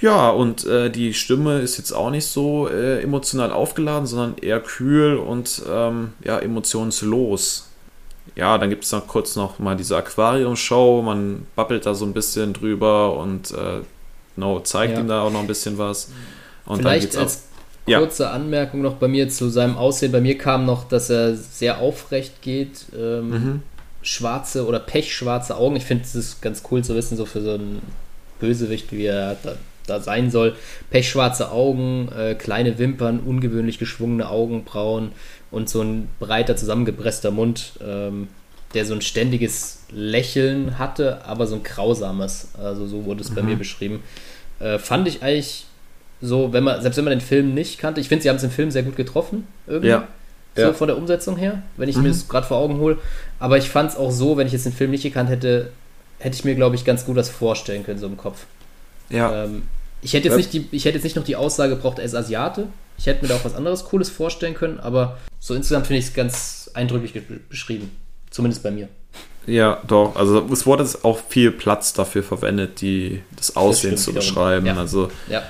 Ja, und äh, die Stimme ist jetzt auch nicht so äh, emotional aufgeladen, sondern eher kühl und ähm, ja, emotionslos. Ja, dann gibt es noch kurz noch mal diese Aquarium-Show, man babbelt da so ein bisschen drüber und äh, No zeigt ja. ihm da auch noch ein bisschen was. Und Vielleicht dann geht's als kurze ja. Anmerkung noch bei mir zu seinem Aussehen. Bei mir kam noch, dass er sehr aufrecht geht. Ähm, mhm. Schwarze oder pechschwarze Augen. Ich finde es ganz cool zu wissen, so für so einen Bösewicht, wie er da, da sein soll. Pechschwarze Augen, äh, kleine Wimpern, ungewöhnlich geschwungene Augenbrauen und so ein breiter zusammengepresster Mund, ähm, der so ein ständiges Lächeln hatte, aber so ein grausames. Also so wurde es mhm. bei mir beschrieben. Äh, fand ich eigentlich so, wenn man, selbst wenn man den Film nicht kannte, ich finde, sie haben es im Film sehr gut getroffen, irgendwie. Ja. So ja. von der Umsetzung her, wenn ich mhm. mir das gerade vor Augen hole. Aber ich fand es auch so, wenn ich jetzt den Film nicht gekannt hätte, hätte ich mir, glaube ich, ganz gut das vorstellen können, so im Kopf. Ja. Ähm, ich, hätte jetzt nicht die, ich hätte jetzt nicht noch die Aussage gebraucht, er ist Asiate. Ich hätte mir da auch was anderes Cooles vorstellen können, aber so insgesamt finde ich es ganz eindrücklich beschrieben. Zumindest bei mir. Ja, doch. Also es wurde auch viel Platz dafür verwendet, die, das Aussehen das zu beschreiben. Ja. Also ja.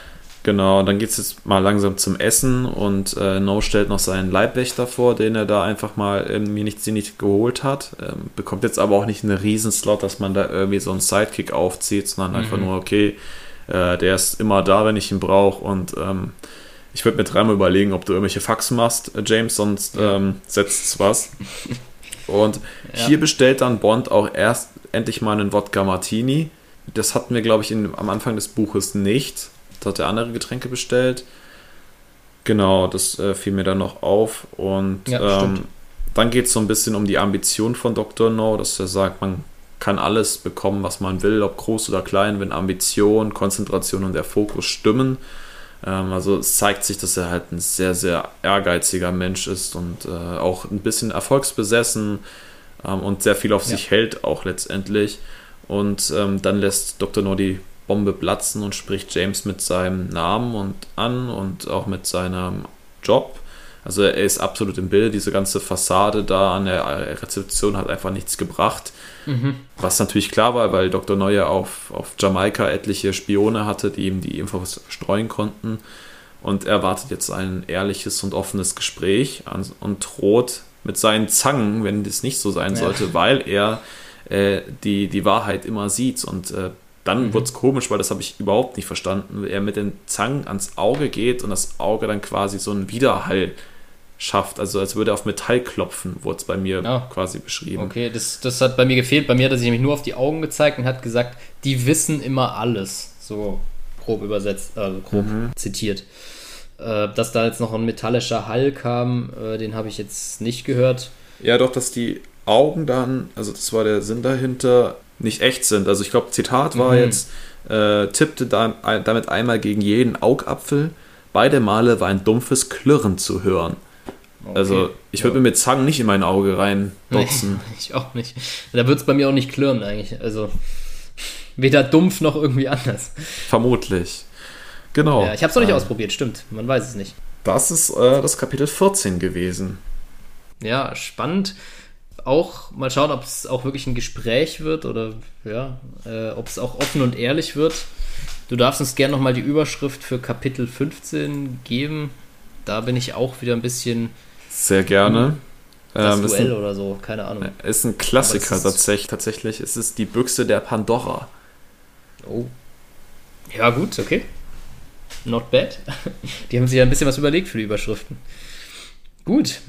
Genau, dann geht es jetzt mal langsam zum Essen und äh, No stellt noch seinen Leibwächter vor, den er da einfach mal irgendwie nicht, nicht geholt hat. Ähm, bekommt jetzt aber auch nicht einen Riesenslot, dass man da irgendwie so einen Sidekick aufzieht, sondern mhm. einfach nur, okay, äh, der ist immer da, wenn ich ihn brauche und ähm, ich würde mir dreimal überlegen, ob du irgendwelche Faxen machst, äh, James, sonst ähm, setzt was. Und ja. hier bestellt dann Bond auch erst endlich mal einen Wodka Martini. Das hatten wir, glaube ich, in, am Anfang des Buches nicht. Da hat er andere Getränke bestellt. Genau, das äh, fiel mir dann noch auf. Und ja, ähm, dann geht es so ein bisschen um die Ambition von Dr. No, dass er sagt, man kann alles bekommen, was man will, ob groß oder klein, wenn Ambition, Konzentration und der Fokus stimmen. Ähm, also es zeigt sich, dass er halt ein sehr, sehr ehrgeiziger Mensch ist und äh, auch ein bisschen erfolgsbesessen ähm, und sehr viel auf ja. sich hält, auch letztendlich. Und ähm, dann lässt Dr. No die Bombe platzen und spricht James mit seinem Namen und an und auch mit seinem Job. Also er ist absolut im Bild. Diese ganze Fassade da an der Rezeption hat einfach nichts gebracht. Mhm. Was natürlich klar war, weil Dr. Neuer auf, auf Jamaika etliche Spione hatte, die ihm die Infos streuen konnten. Und er erwartet jetzt ein ehrliches und offenes Gespräch und droht mit seinen Zangen, wenn das nicht so sein sollte, ja. weil er äh, die, die Wahrheit immer sieht und äh, dann mhm. wird es komisch, weil das habe ich überhaupt nicht verstanden. Er mit den Zangen ans Auge geht und das Auge dann quasi so einen Widerhall schafft. Also als würde er auf Metall klopfen, wurde es bei mir ja. quasi beschrieben. Okay, das, das hat bei mir gefehlt. Bei mir hat er sich nämlich nur auf die Augen gezeigt und hat gesagt, die wissen immer alles. So grob übersetzt, also grob mhm. zitiert. Äh, dass da jetzt noch ein metallischer Hall kam, äh, den habe ich jetzt nicht gehört. Ja, doch, dass die Augen dann, also das war der Sinn dahinter, nicht echt sind. Also ich glaube, Zitat war mhm. jetzt, äh, tippte da, damit einmal gegen jeden Augapfel. Beide Male war ein dumpfes Klirren zu hören. Okay. Also ich würde ja. mir mit Zangen nicht in mein Auge rein dotzen. Nee, ich auch nicht. Da wird es bei mir auch nicht klirren eigentlich. Also weder dumpf noch irgendwie anders. Vermutlich. Genau. Ja, ich habe es noch nicht ähm, ausprobiert, stimmt. Man weiß es nicht. Das ist äh, das Kapitel 14 gewesen. Ja, spannend. Auch mal schauen, ob es auch wirklich ein Gespräch wird oder ja, äh, ob es auch offen und ehrlich wird. Du darfst uns gerne nochmal die Überschrift für Kapitel 15 geben. Da bin ich auch wieder ein bisschen sehr gerne. Das ähm, Duell ein, oder so, keine Ahnung. Ist ein Klassiker ist tatsächlich. Tatsächlich ist es die Büchse der Pandora. Oh. Ja, gut, okay. Not bad. Die haben sich ja ein bisschen was überlegt für die Überschriften. Gut,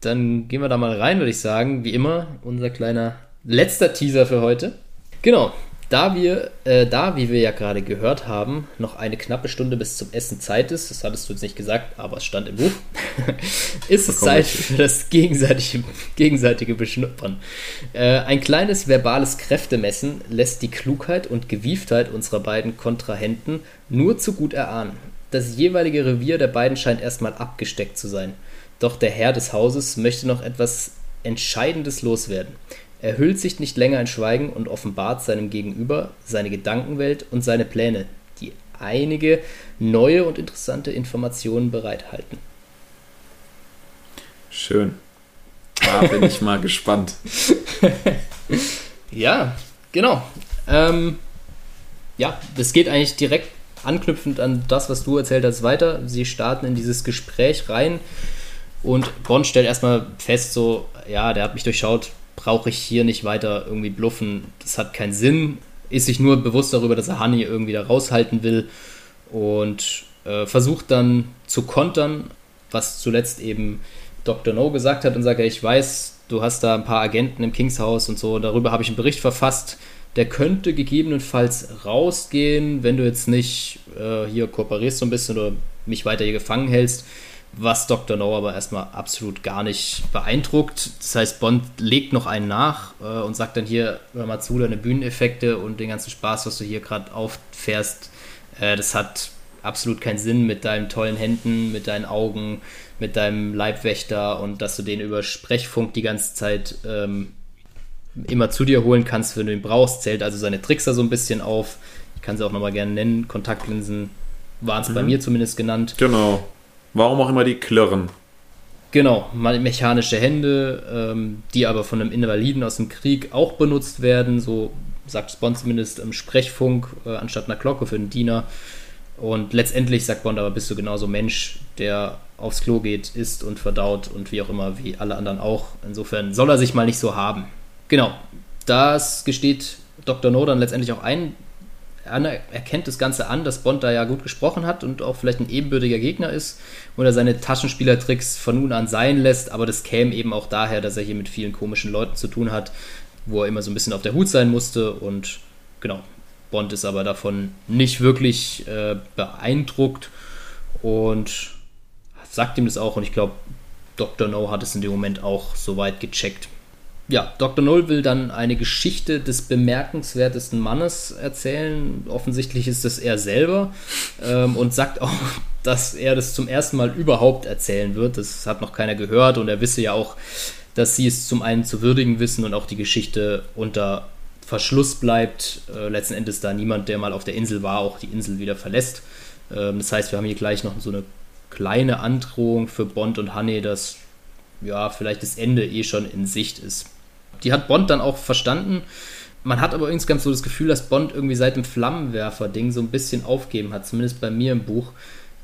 dann gehen wir da mal rein, würde ich sagen. Wie immer, unser kleiner letzter Teaser für heute. Genau, da wir, äh, da, wie wir ja gerade gehört haben, noch eine knappe Stunde bis zum Essen Zeit ist, das hattest du jetzt nicht gesagt, aber es stand im Buch, ist es Zeit für das gegenseitige, gegenseitige Beschnuppern. Äh, ein kleines verbales Kräftemessen lässt die Klugheit und Gewieftheit unserer beiden Kontrahenten nur zu gut erahnen. Das jeweilige Revier der beiden scheint erstmal abgesteckt zu sein. Doch der Herr des Hauses möchte noch etwas Entscheidendes loswerden. Er hüllt sich nicht länger in Schweigen und offenbart seinem Gegenüber seine Gedankenwelt und seine Pläne, die einige neue und interessante Informationen bereithalten. Schön. Da bin ich mal gespannt. ja, genau. Ähm, ja, das geht eigentlich direkt anknüpfend an das, was du erzählt hast, weiter. Sie starten in dieses Gespräch rein und Bond stellt erstmal fest, so, ja, der hat mich durchschaut, brauche ich hier nicht weiter irgendwie bluffen. Das hat keinen Sinn. Ist sich nur bewusst darüber, dass er Honey irgendwie da raushalten will und äh, versucht dann zu kontern, was zuletzt eben Dr. No gesagt hat und sagt, ich weiß, du hast da ein paar Agenten im Kingshaus und so, darüber habe ich einen Bericht verfasst. Der könnte gegebenenfalls rausgehen, wenn du jetzt nicht äh, hier kooperierst so ein bisschen oder mich weiter hier gefangen hältst was Dr. No aber erstmal absolut gar nicht beeindruckt. Das heißt, Bond legt noch einen nach äh, und sagt dann hier, hör mal zu, deine Bühneneffekte und den ganzen Spaß, was du hier gerade auffährst, äh, das hat absolut keinen Sinn mit deinen tollen Händen, mit deinen Augen, mit deinem Leibwächter und dass du den über Sprechfunk die ganze Zeit ähm, immer zu dir holen kannst, wenn du ihn brauchst, zählt also seine Tricks da so ein bisschen auf. Ich kann sie auch nochmal gerne nennen. Kontaktlinsen waren es mhm. bei mir zumindest genannt. Genau. Warum auch immer die klirren. Genau, mechanische Hände, ähm, die aber von einem Invaliden aus dem Krieg auch benutzt werden, so sagt Bond zumindest im Sprechfunk äh, anstatt einer Glocke für den Diener. Und letztendlich sagt Bond aber, bist du genauso Mensch, der aufs Klo geht, isst und verdaut und wie auch immer, wie alle anderen auch. Insofern soll er sich mal nicht so haben. Genau, das gesteht Dr. No dann letztendlich auch ein, erkennt das Ganze an, dass Bond da ja gut gesprochen hat und auch vielleicht ein ebenbürtiger Gegner ist und er seine Taschenspielertricks von nun an sein lässt, aber das käme eben auch daher, dass er hier mit vielen komischen Leuten zu tun hat, wo er immer so ein bisschen auf der Hut sein musste und genau, Bond ist aber davon nicht wirklich äh, beeindruckt und sagt ihm das auch und ich glaube, Dr. No hat es in dem Moment auch soweit gecheckt ja, Dr. Null will dann eine Geschichte des bemerkenswertesten Mannes erzählen. Offensichtlich ist es er selber ähm, und sagt auch, dass er das zum ersten Mal überhaupt erzählen wird. Das hat noch keiner gehört und er wisse ja auch, dass sie es zum einen zu würdigen wissen und auch die Geschichte unter Verschluss bleibt. Äh, letzten Endes da niemand, der mal auf der Insel war, auch die Insel wieder verlässt. Ähm, das heißt, wir haben hier gleich noch so eine kleine Androhung für Bond und Honey, dass ja vielleicht das Ende eh schon in Sicht ist. Die hat Bond dann auch verstanden. Man hat aber insgesamt so das Gefühl, dass Bond irgendwie seit dem Flammenwerfer-Ding so ein bisschen aufgeben hat. Zumindest bei mir im Buch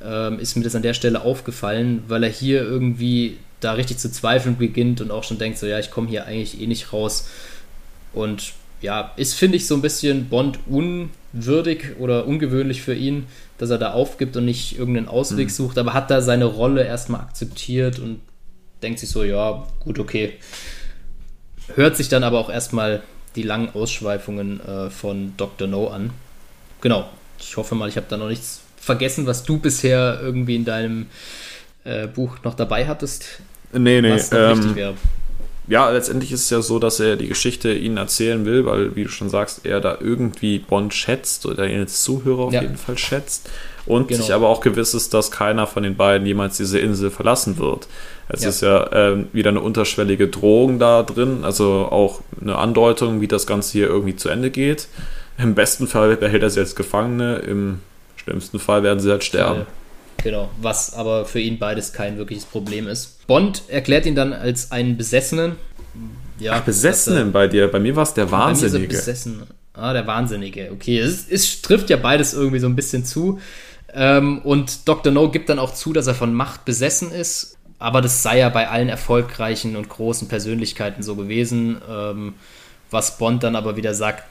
ähm, ist mir das an der Stelle aufgefallen, weil er hier irgendwie da richtig zu zweifeln beginnt und auch schon denkt, so ja, ich komme hier eigentlich eh nicht raus. Und ja, ist, finde ich, so ein bisschen Bond unwürdig oder ungewöhnlich für ihn, dass er da aufgibt und nicht irgendeinen Ausweg mhm. sucht, aber hat da seine Rolle erstmal akzeptiert und denkt sich so, ja, gut, okay. Hört sich dann aber auch erstmal die langen Ausschweifungen äh, von Dr. No an. Genau. Ich hoffe mal, ich habe da noch nichts vergessen, was du bisher irgendwie in deinem äh, Buch noch dabei hattest. Nee, nee. Was ähm, wichtig wäre ja, letztendlich ist es ja so, dass er die Geschichte ihnen erzählen will, weil, wie du schon sagst, er da irgendwie Bond schätzt oder ihn als Zuhörer auf ja. jeden Fall schätzt. Und genau. sich aber auch gewiss ist, dass keiner von den beiden jemals diese Insel verlassen wird. Es ja. ist ja äh, wieder eine unterschwellige Drohung da drin, also auch eine Andeutung, wie das Ganze hier irgendwie zu Ende geht. Im besten Fall behält er sie als Gefangene, im schlimmsten Fall werden sie halt sterben. Genau, was aber für ihn beides kein wirkliches Problem ist. Bond erklärt ihn dann als einen Besessenen. Ja, Ach, Besessenen er, bei dir. Bei mir war es der Wahnsinnige. Bei mir so besessen. Ah, der Wahnsinnige. Okay, es, es trifft ja beides irgendwie so ein bisschen zu. Ähm, und Dr. No gibt dann auch zu, dass er von Macht besessen ist. Aber das sei ja bei allen erfolgreichen und großen Persönlichkeiten so gewesen. Ähm, was Bond dann aber wieder sagt,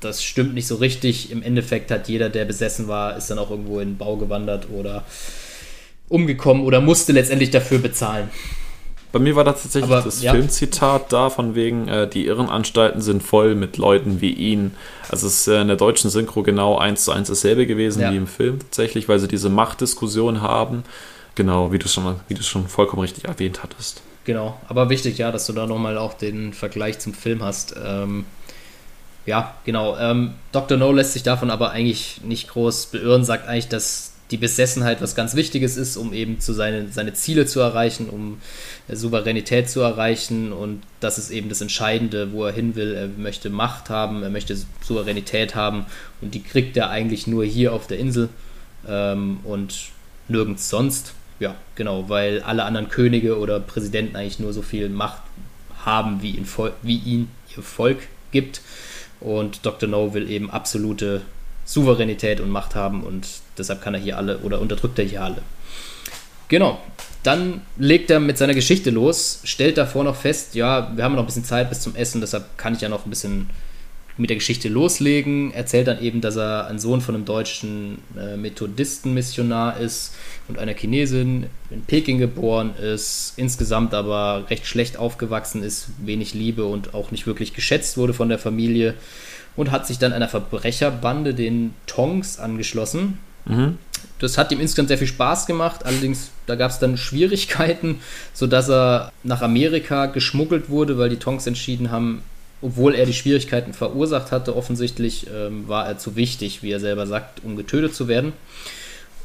das stimmt nicht so richtig. Im Endeffekt hat jeder, der besessen war, ist dann auch irgendwo in den Bau gewandert oder umgekommen oder musste letztendlich dafür bezahlen. Bei mir war das tatsächlich Aber, das ja. Filmzitat da, von wegen, äh, die Irrenanstalten sind voll mit Leuten wie ihn. Also es ist äh, in der deutschen Synchro genau eins zu eins dasselbe gewesen ja. wie im Film tatsächlich, weil sie diese Machtdiskussion haben. Genau, wie du schon, wie du schon vollkommen richtig erwähnt hattest. Genau, aber wichtig, ja, dass du da nochmal auch den Vergleich zum Film hast. Ähm, ja, genau. Ähm, Dr. No lässt sich davon aber eigentlich nicht groß beirren, sagt eigentlich, dass die Besessenheit was ganz Wichtiges ist, um eben zu seine, seine Ziele zu erreichen, um Souveränität zu erreichen und das ist eben das Entscheidende, wo er hin will. Er möchte Macht haben, er möchte Souveränität haben und die kriegt er eigentlich nur hier auf der Insel ähm, und nirgends sonst. Ja, genau, weil alle anderen Könige oder Präsidenten eigentlich nur so viel Macht haben, wie, ihn, wie ihn ihr Volk gibt. Und Dr. No will eben absolute Souveränität und Macht haben und deshalb kann er hier alle oder unterdrückt er hier alle. Genau. Dann legt er mit seiner Geschichte los, stellt davor noch fest, ja, wir haben noch ein bisschen Zeit bis zum Essen, deshalb kann ich ja noch ein bisschen mit der Geschichte loslegen. Erzählt dann eben, dass er ein Sohn von einem deutschen äh, Methodistenmissionar ist und einer Chinesin, in Peking geboren ist, insgesamt aber recht schlecht aufgewachsen ist, wenig Liebe und auch nicht wirklich geschätzt wurde von der Familie und hat sich dann einer Verbrecherbande, den Tongs, angeschlossen. Mhm. Das hat ihm insgesamt sehr viel Spaß gemacht, allerdings da gab es dann Schwierigkeiten, sodass er nach Amerika geschmuggelt wurde, weil die Tongs entschieden haben, obwohl er die Schwierigkeiten verursacht hatte, offensichtlich ähm, war er zu wichtig, wie er selber sagt, um getötet zu werden.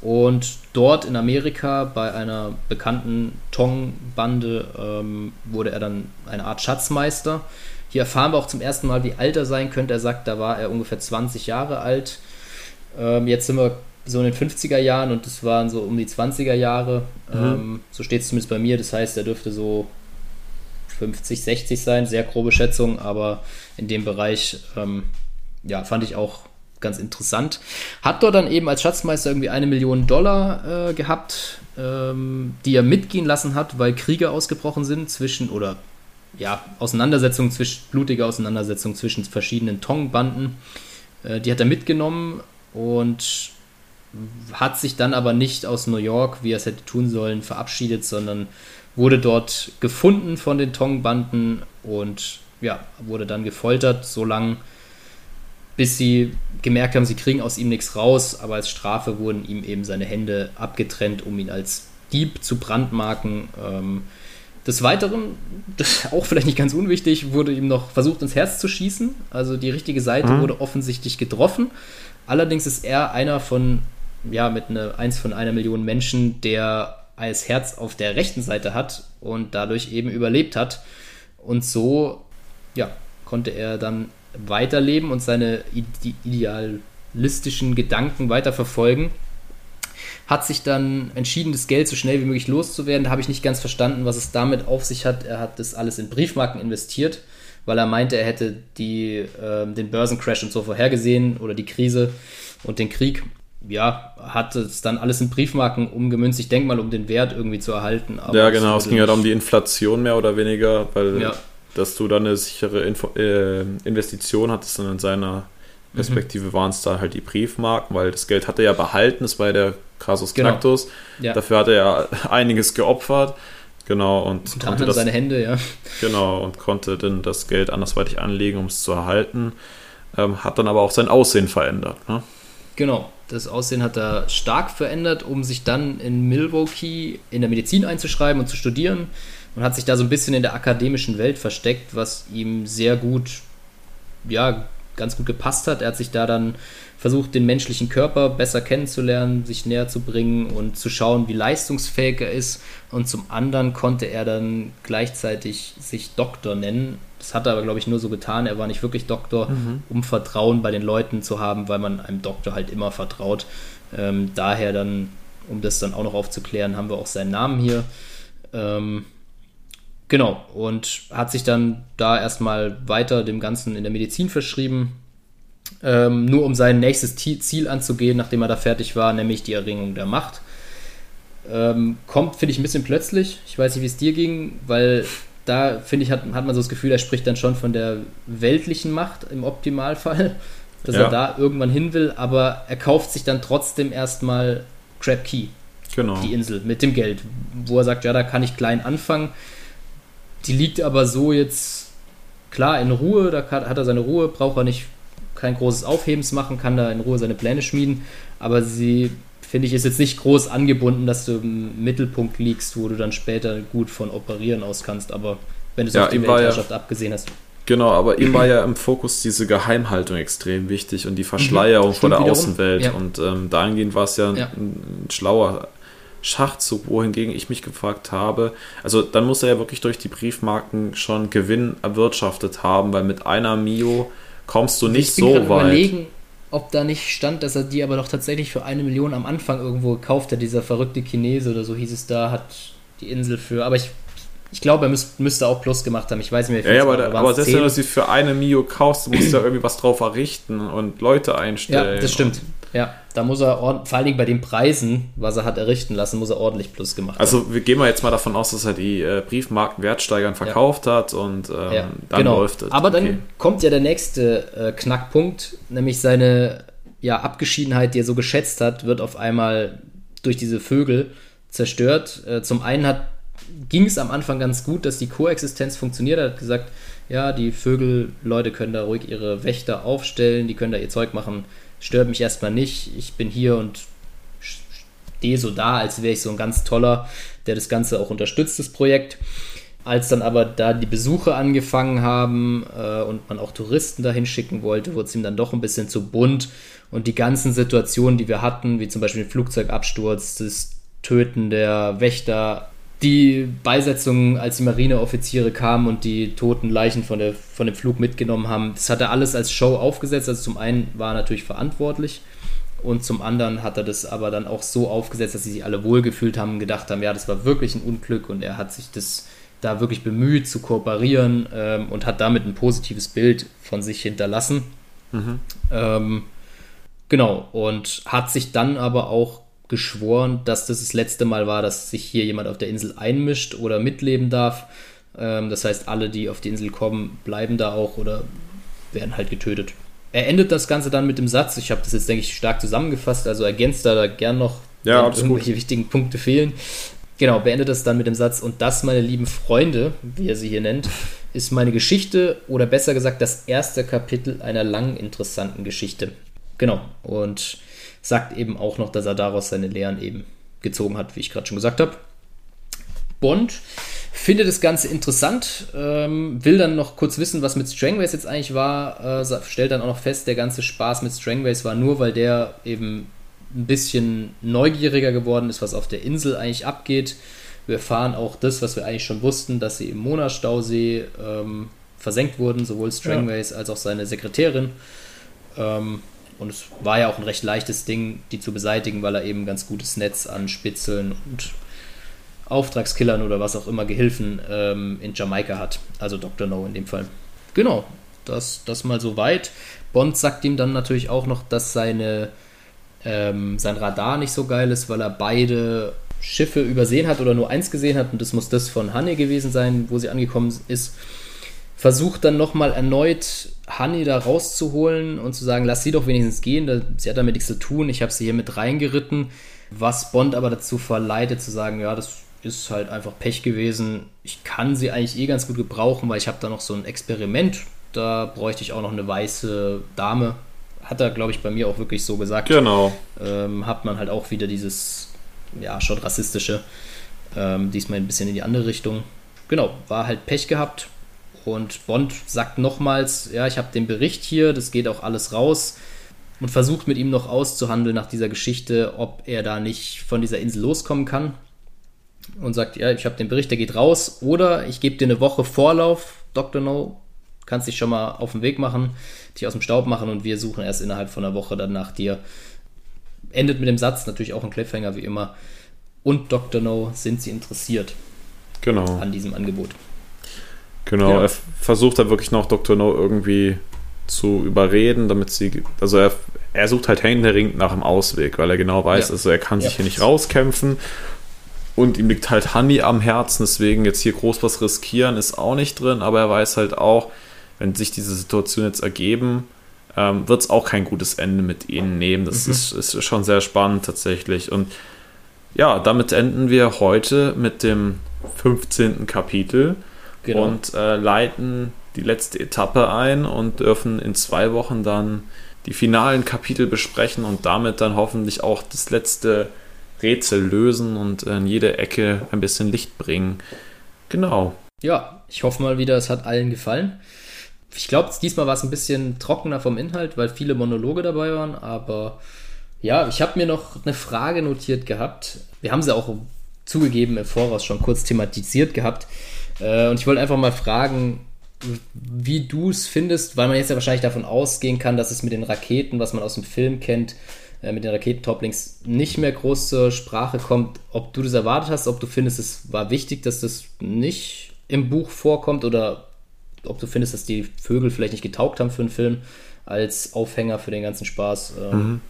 Und dort in Amerika bei einer bekannten Tong-Bande ähm, wurde er dann eine Art Schatzmeister. Hier erfahren wir auch zum ersten Mal, wie alt er sein könnte. Er sagt, da war er ungefähr 20 Jahre alt. Ähm, jetzt sind wir so in den 50er Jahren und das waren so um die 20er Jahre. Mhm. Ähm, so steht es zumindest bei mir. Das heißt, er dürfte so 50, 60 sein, sehr grobe Schätzung, aber in dem Bereich, ähm, ja, fand ich auch ganz interessant. Hat dort dann eben als Schatzmeister irgendwie eine Million Dollar äh, gehabt, ähm, die er mitgehen lassen hat, weil Kriege ausgebrochen sind zwischen, oder ja, Auseinandersetzungen zwischen, blutige Auseinandersetzungen zwischen verschiedenen Tong-Banden. Äh, die hat er mitgenommen und hat sich dann aber nicht aus New York, wie er es hätte tun sollen, verabschiedet, sondern wurde dort gefunden von den Tong-Banden und ja, wurde dann gefoltert, so lange, bis sie gemerkt haben, sie kriegen aus ihm nichts raus, aber als Strafe wurden ihm eben seine Hände abgetrennt, um ihn als Dieb zu brandmarken. Ähm, des Weiteren, das auch vielleicht nicht ganz unwichtig, wurde ihm noch versucht, ins Herz zu schießen. Also die richtige Seite mhm. wurde offensichtlich getroffen. Allerdings ist er einer von, ja, mit einer, eins von einer Million Menschen, der als Herz auf der rechten Seite hat und dadurch eben überlebt hat. Und so, ja, konnte er dann weiterleben und seine idealistischen Gedanken weiterverfolgen. Hat sich dann entschieden, das Geld so schnell wie möglich loszuwerden. Da habe ich nicht ganz verstanden, was es damit auf sich hat. Er hat das alles in Briefmarken investiert, weil er meinte, er hätte die, äh, den Börsencrash und so vorhergesehen oder die Krise und den Krieg ja, hat es dann alles in Briefmarken umgemünzt. Ich denke mal, um den Wert irgendwie zu erhalten. ja, genau. Es ging ja halt um die Inflation mehr oder weniger, weil ja. dass du dann eine sichere Info äh, Investition hattest und in seiner Perspektive mhm. waren es da halt die Briefmarken, weil das Geld hat er ja behalten, das war ja der Kasus genau. Ja. Dafür hat er ja einiges geopfert. Genau, und Unter konnte das, seine Hände, ja. Genau, und konnte dann das Geld andersweitig anlegen, um es zu erhalten. Ähm, hat dann aber auch sein Aussehen verändert. Ne? Genau, das Aussehen hat er stark verändert, um sich dann in Milwaukee in der Medizin einzuschreiben und zu studieren und hat sich da so ein bisschen in der akademischen Welt versteckt, was ihm sehr gut, ja, ganz gut gepasst hat. Er hat sich da dann versucht, den menschlichen Körper besser kennenzulernen, sich näher zu bringen und zu schauen, wie leistungsfähig er ist. Und zum anderen konnte er dann gleichzeitig sich Doktor nennen. Das hat er aber, glaube ich, nur so getan. Er war nicht wirklich Doktor, mhm. um Vertrauen bei den Leuten zu haben, weil man einem Doktor halt immer vertraut. Ähm, daher dann, um das dann auch noch aufzuklären, haben wir auch seinen Namen hier. Ähm, genau, und hat sich dann da erstmal weiter dem Ganzen in der Medizin verschrieben, ähm, nur um sein nächstes Ziel anzugehen, nachdem er da fertig war, nämlich die Erringung der Macht. Ähm, kommt, finde ich, ein bisschen plötzlich. Ich weiß nicht, wie es dir ging, weil da, finde ich, hat, hat man so das Gefühl, er spricht dann schon von der weltlichen Macht im Optimalfall, dass ja. er da irgendwann hin will, aber er kauft sich dann trotzdem erstmal Crab Key, genau. die Insel, mit dem Geld, wo er sagt, ja, da kann ich klein anfangen. Die liegt aber so jetzt klar in Ruhe, da hat er seine Ruhe, braucht er nicht kein großes Aufhebens machen, kann da in Ruhe seine Pläne schmieden, aber sie, finde ich, ist jetzt nicht groß angebunden, dass du im Mittelpunkt liegst, wo du dann später gut von operieren aus kannst, aber wenn du es ja, auf die Weltherrschaft ja, abgesehen hast. Genau, aber ihm war ja im Fokus diese Geheimhaltung extrem wichtig und die Verschleierung mhm, vor der wiederum. Außenwelt. Ja. Und ähm, dahingehend war es ja. Ein, ein, schlauer Schachzug, wohingegen ich mich gefragt habe. Also dann muss er ja wirklich durch die Briefmarken schon Gewinn erwirtschaftet haben, weil mit einer Mio kommst du nicht so weit. überlegen, ob da nicht stand, dass er die aber doch tatsächlich für eine Million am Anfang irgendwo gekauft hat, dieser verrückte Chinese oder so hieß es da, hat die Insel für, aber ich ich glaube, er müsst, müsste auch Plus gemacht haben. Ich weiß nicht mehr. Ja, ja aber, da, aber selbst wenn du sie für eine Mio kaufst, musst du da irgendwie was drauf errichten und Leute einstellen. Ja, das stimmt. Ja, da muss er, vor allen Dingen bei den Preisen, was er hat errichten lassen, muss er ordentlich Plus gemacht also, haben. Also wir gehen mal jetzt mal davon aus, dass er die äh, Briefmarken Wertsteigern verkauft ja. hat und ähm, ja, dann genau. läuft es. Aber okay. dann kommt ja der nächste äh, Knackpunkt, nämlich seine ja, Abgeschiedenheit, die er so geschätzt hat, wird auf einmal durch diese Vögel zerstört. Äh, zum einen hat ging es am Anfang ganz gut, dass die Koexistenz funktioniert. Er hat gesagt, ja, die Vögelleute können da ruhig ihre Wächter aufstellen, die können da ihr Zeug machen, stört mich erstmal nicht. Ich bin hier und stehe so da, als wäre ich so ein ganz toller, der das Ganze auch unterstützt, das Projekt. Als dann aber da die Besuche angefangen haben äh, und man auch Touristen dahin schicken wollte, wurde es ihm dann doch ein bisschen zu bunt. Und die ganzen Situationen, die wir hatten, wie zum Beispiel den Flugzeugabsturz, das Töten der Wächter, die Beisetzung, als die Marineoffiziere kamen und die toten Leichen von, der, von dem Flug mitgenommen haben, das hat er alles als Show aufgesetzt. Also zum einen war er natürlich verantwortlich und zum anderen hat er das aber dann auch so aufgesetzt, dass sie sich alle wohlgefühlt haben und gedacht haben, ja, das war wirklich ein Unglück und er hat sich das da wirklich bemüht zu kooperieren ähm, und hat damit ein positives Bild von sich hinterlassen. Mhm. Ähm, genau, und hat sich dann aber auch geschworen, dass das das letzte Mal war, dass sich hier jemand auf der Insel einmischt oder mitleben darf. Ähm, das heißt, alle, die auf die Insel kommen, bleiben da auch oder werden halt getötet. Er endet das Ganze dann mit dem Satz, ich habe das jetzt, denke ich, stark zusammengefasst, also ergänzt da, da gern noch, ja, wenn irgendwelche gut. wichtigen Punkte fehlen. Genau, beendet das dann mit dem Satz, und das, meine lieben Freunde, wie er sie hier nennt, ist meine Geschichte oder besser gesagt das erste Kapitel einer langen, interessanten Geschichte. Genau, und sagt eben auch noch, dass er daraus seine Lehren eben gezogen hat, wie ich gerade schon gesagt habe. Bond findet das Ganze interessant, ähm, will dann noch kurz wissen, was mit Strangways jetzt eigentlich war, äh, stellt dann auch noch fest, der ganze Spaß mit Strangways war nur, weil der eben ein bisschen neugieriger geworden ist, was auf der Insel eigentlich abgeht. Wir erfahren auch das, was wir eigentlich schon wussten, dass sie im Mona-Stausee ähm, versenkt wurden, sowohl Strangways ja. als auch seine Sekretärin. Ähm, und es war ja auch ein recht leichtes Ding, die zu beseitigen, weil er eben ein ganz gutes Netz an Spitzeln und Auftragskillern oder was auch immer Gehilfen ähm, in Jamaika hat. Also Dr. No in dem Fall. Genau, das, das mal so weit. Bond sagt ihm dann natürlich auch noch, dass seine, ähm, sein Radar nicht so geil ist, weil er beide Schiffe übersehen hat oder nur eins gesehen hat und das muss das von Hanne gewesen sein, wo sie angekommen ist. Versucht dann nochmal erneut Honey da rauszuholen und zu sagen, lass sie doch wenigstens gehen, sie hat damit nichts zu tun, ich habe sie hier mit reingeritten, was Bond aber dazu verleitet zu sagen, ja, das ist halt einfach Pech gewesen, ich kann sie eigentlich eh ganz gut gebrauchen, weil ich habe da noch so ein Experiment, da bräuchte ich auch noch eine weiße Dame, hat er, glaube ich, bei mir auch wirklich so gesagt. Genau. Ähm, hat man halt auch wieder dieses, ja, schon rassistische, ähm, diesmal ein bisschen in die andere Richtung. Genau, war halt Pech gehabt, und Bond sagt nochmals, ja, ich habe den Bericht hier, das geht auch alles raus und versucht mit ihm noch auszuhandeln nach dieser Geschichte, ob er da nicht von dieser Insel loskommen kann. Und sagt, ja, ich habe den Bericht, der geht raus. Oder ich gebe dir eine Woche Vorlauf, Dr. No, kannst dich schon mal auf den Weg machen, dich aus dem Staub machen und wir suchen erst innerhalb von einer Woche dann nach dir. Endet mit dem Satz, natürlich auch ein Cliffhanger wie immer. Und Dr. No, sind Sie interessiert genau. an diesem Angebot? Genau, ja. er versucht da wirklich noch Dr. No irgendwie zu überreden, damit sie, also er, er sucht halt händeringend nach einem Ausweg, weil er genau weiß, ja. also er kann sich ja. hier nicht rauskämpfen und ihm liegt halt Honey am Herzen, deswegen jetzt hier groß was riskieren ist auch nicht drin, aber er weiß halt auch, wenn sich diese Situation jetzt ergeben, ähm, wird es auch kein gutes Ende mit ihnen nehmen. Das mhm. ist, ist schon sehr spannend tatsächlich und ja, damit enden wir heute mit dem 15. Kapitel genau. und äh, leiten die letzte Etappe ein und dürfen in zwei Wochen dann die finalen Kapitel besprechen und damit dann hoffentlich auch das letzte Rätsel lösen und in jede Ecke ein bisschen Licht bringen. Genau. Ja, ich hoffe mal wieder, es hat allen gefallen. Ich glaube, diesmal war es ein bisschen trockener vom Inhalt, weil viele Monologe dabei waren, aber ja, ich habe mir noch eine Frage notiert gehabt. Wir haben sie auch zugegeben im Voraus schon kurz thematisiert gehabt. Äh, und ich wollte einfach mal fragen, wie du es findest, weil man jetzt ja wahrscheinlich davon ausgehen kann, dass es mit den Raketen, was man aus dem Film kennt, äh, mit den Raketentopplings nicht mehr groß zur Sprache kommt. Ob du das erwartet hast, ob du findest, es war wichtig, dass das nicht im Buch vorkommt oder ob du findest, dass die Vögel vielleicht nicht getaugt haben für einen Film als Aufhänger für den ganzen Spaß. Ähm. Mhm.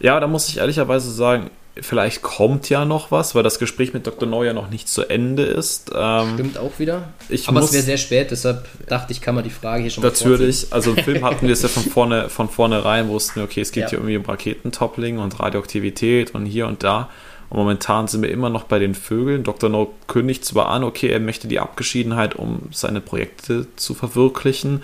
Ja, da muss ich ehrlicherweise sagen, vielleicht kommt ja noch was, weil das Gespräch mit Dr. Neuer noch nicht zu Ende ist. Ähm, Stimmt auch wieder. Ich Aber es wäre sehr spät, deshalb dachte ich, kann man die Frage hier schon mal Natürlich, also im Film hatten wir es ja von vorne von vornherein, wussten, okay, es geht ja. hier irgendwie um Raketentoppling und Radioaktivität und hier und da. Und momentan sind wir immer noch bei den Vögeln. Dr. No kündigt zwar an, okay, er möchte die Abgeschiedenheit, um seine Projekte zu verwirklichen.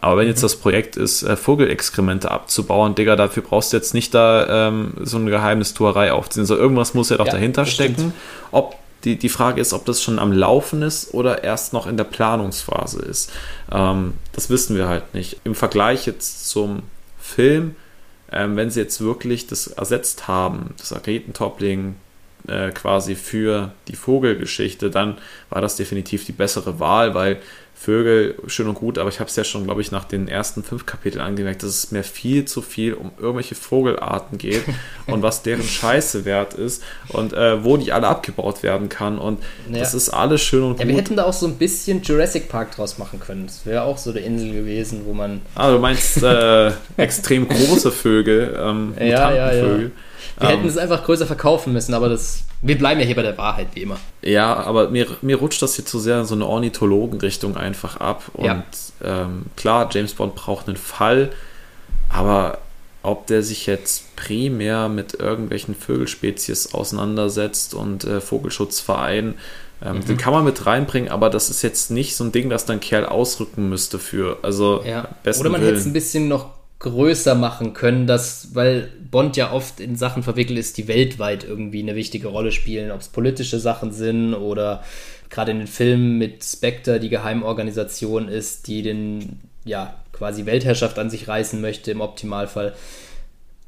Aber wenn jetzt das Projekt ist, äh, Vogelexkremente abzubauen, Digga, dafür brauchst du jetzt nicht da ähm, so eine Geheimnistuerei aufziehen. So irgendwas muss ja doch ja, dahinter stecken. Ob die, die Frage ist, ob das schon am Laufen ist oder erst noch in der Planungsphase ist. Ähm, das wissen wir halt nicht. Im Vergleich jetzt zum Film, ähm, wenn sie jetzt wirklich das ersetzt haben, das Raketentoppling äh, quasi für die Vogelgeschichte, dann war das definitiv die bessere Wahl, weil Vögel schön und gut, aber ich habe es ja schon, glaube ich, nach den ersten fünf Kapiteln angemerkt, dass es mir viel zu viel um irgendwelche Vogelarten geht und was deren Scheiße wert ist und äh, wo die alle abgebaut werden kann. Und ja. das ist alles schön und ja, gut. Wir hätten da auch so ein bisschen Jurassic Park draus machen können. Das wäre auch so eine Insel gewesen, wo man. Ah, du meinst äh, extrem große Vögel, ähm, ja, ja, ja. Wir ähm, hätten es einfach größer verkaufen müssen, aber das wir bleiben ja hier bei der Wahrheit, wie immer. Ja, aber mir, mir rutscht das hier zu sehr in so eine Ornithologenrichtung einfach ab. Und ja. ähm, klar, James Bond braucht einen Fall, aber ob der sich jetzt primär mit irgendwelchen Vögelspezies auseinandersetzt und äh, Vogelschutzverein, ähm, mhm. den kann man mit reinbringen, aber das ist jetzt nicht so ein Ding, das dann Kerl ausrücken müsste für. Also ja. Oder man hätte es ein bisschen noch größer machen können, dass, weil Bond ja oft in Sachen verwickelt ist, die weltweit irgendwie eine wichtige Rolle spielen, ob es politische Sachen sind oder gerade in den Filmen mit Spectre die Geheimorganisation ist, die den, ja, quasi Weltherrschaft an sich reißen möchte im Optimalfall.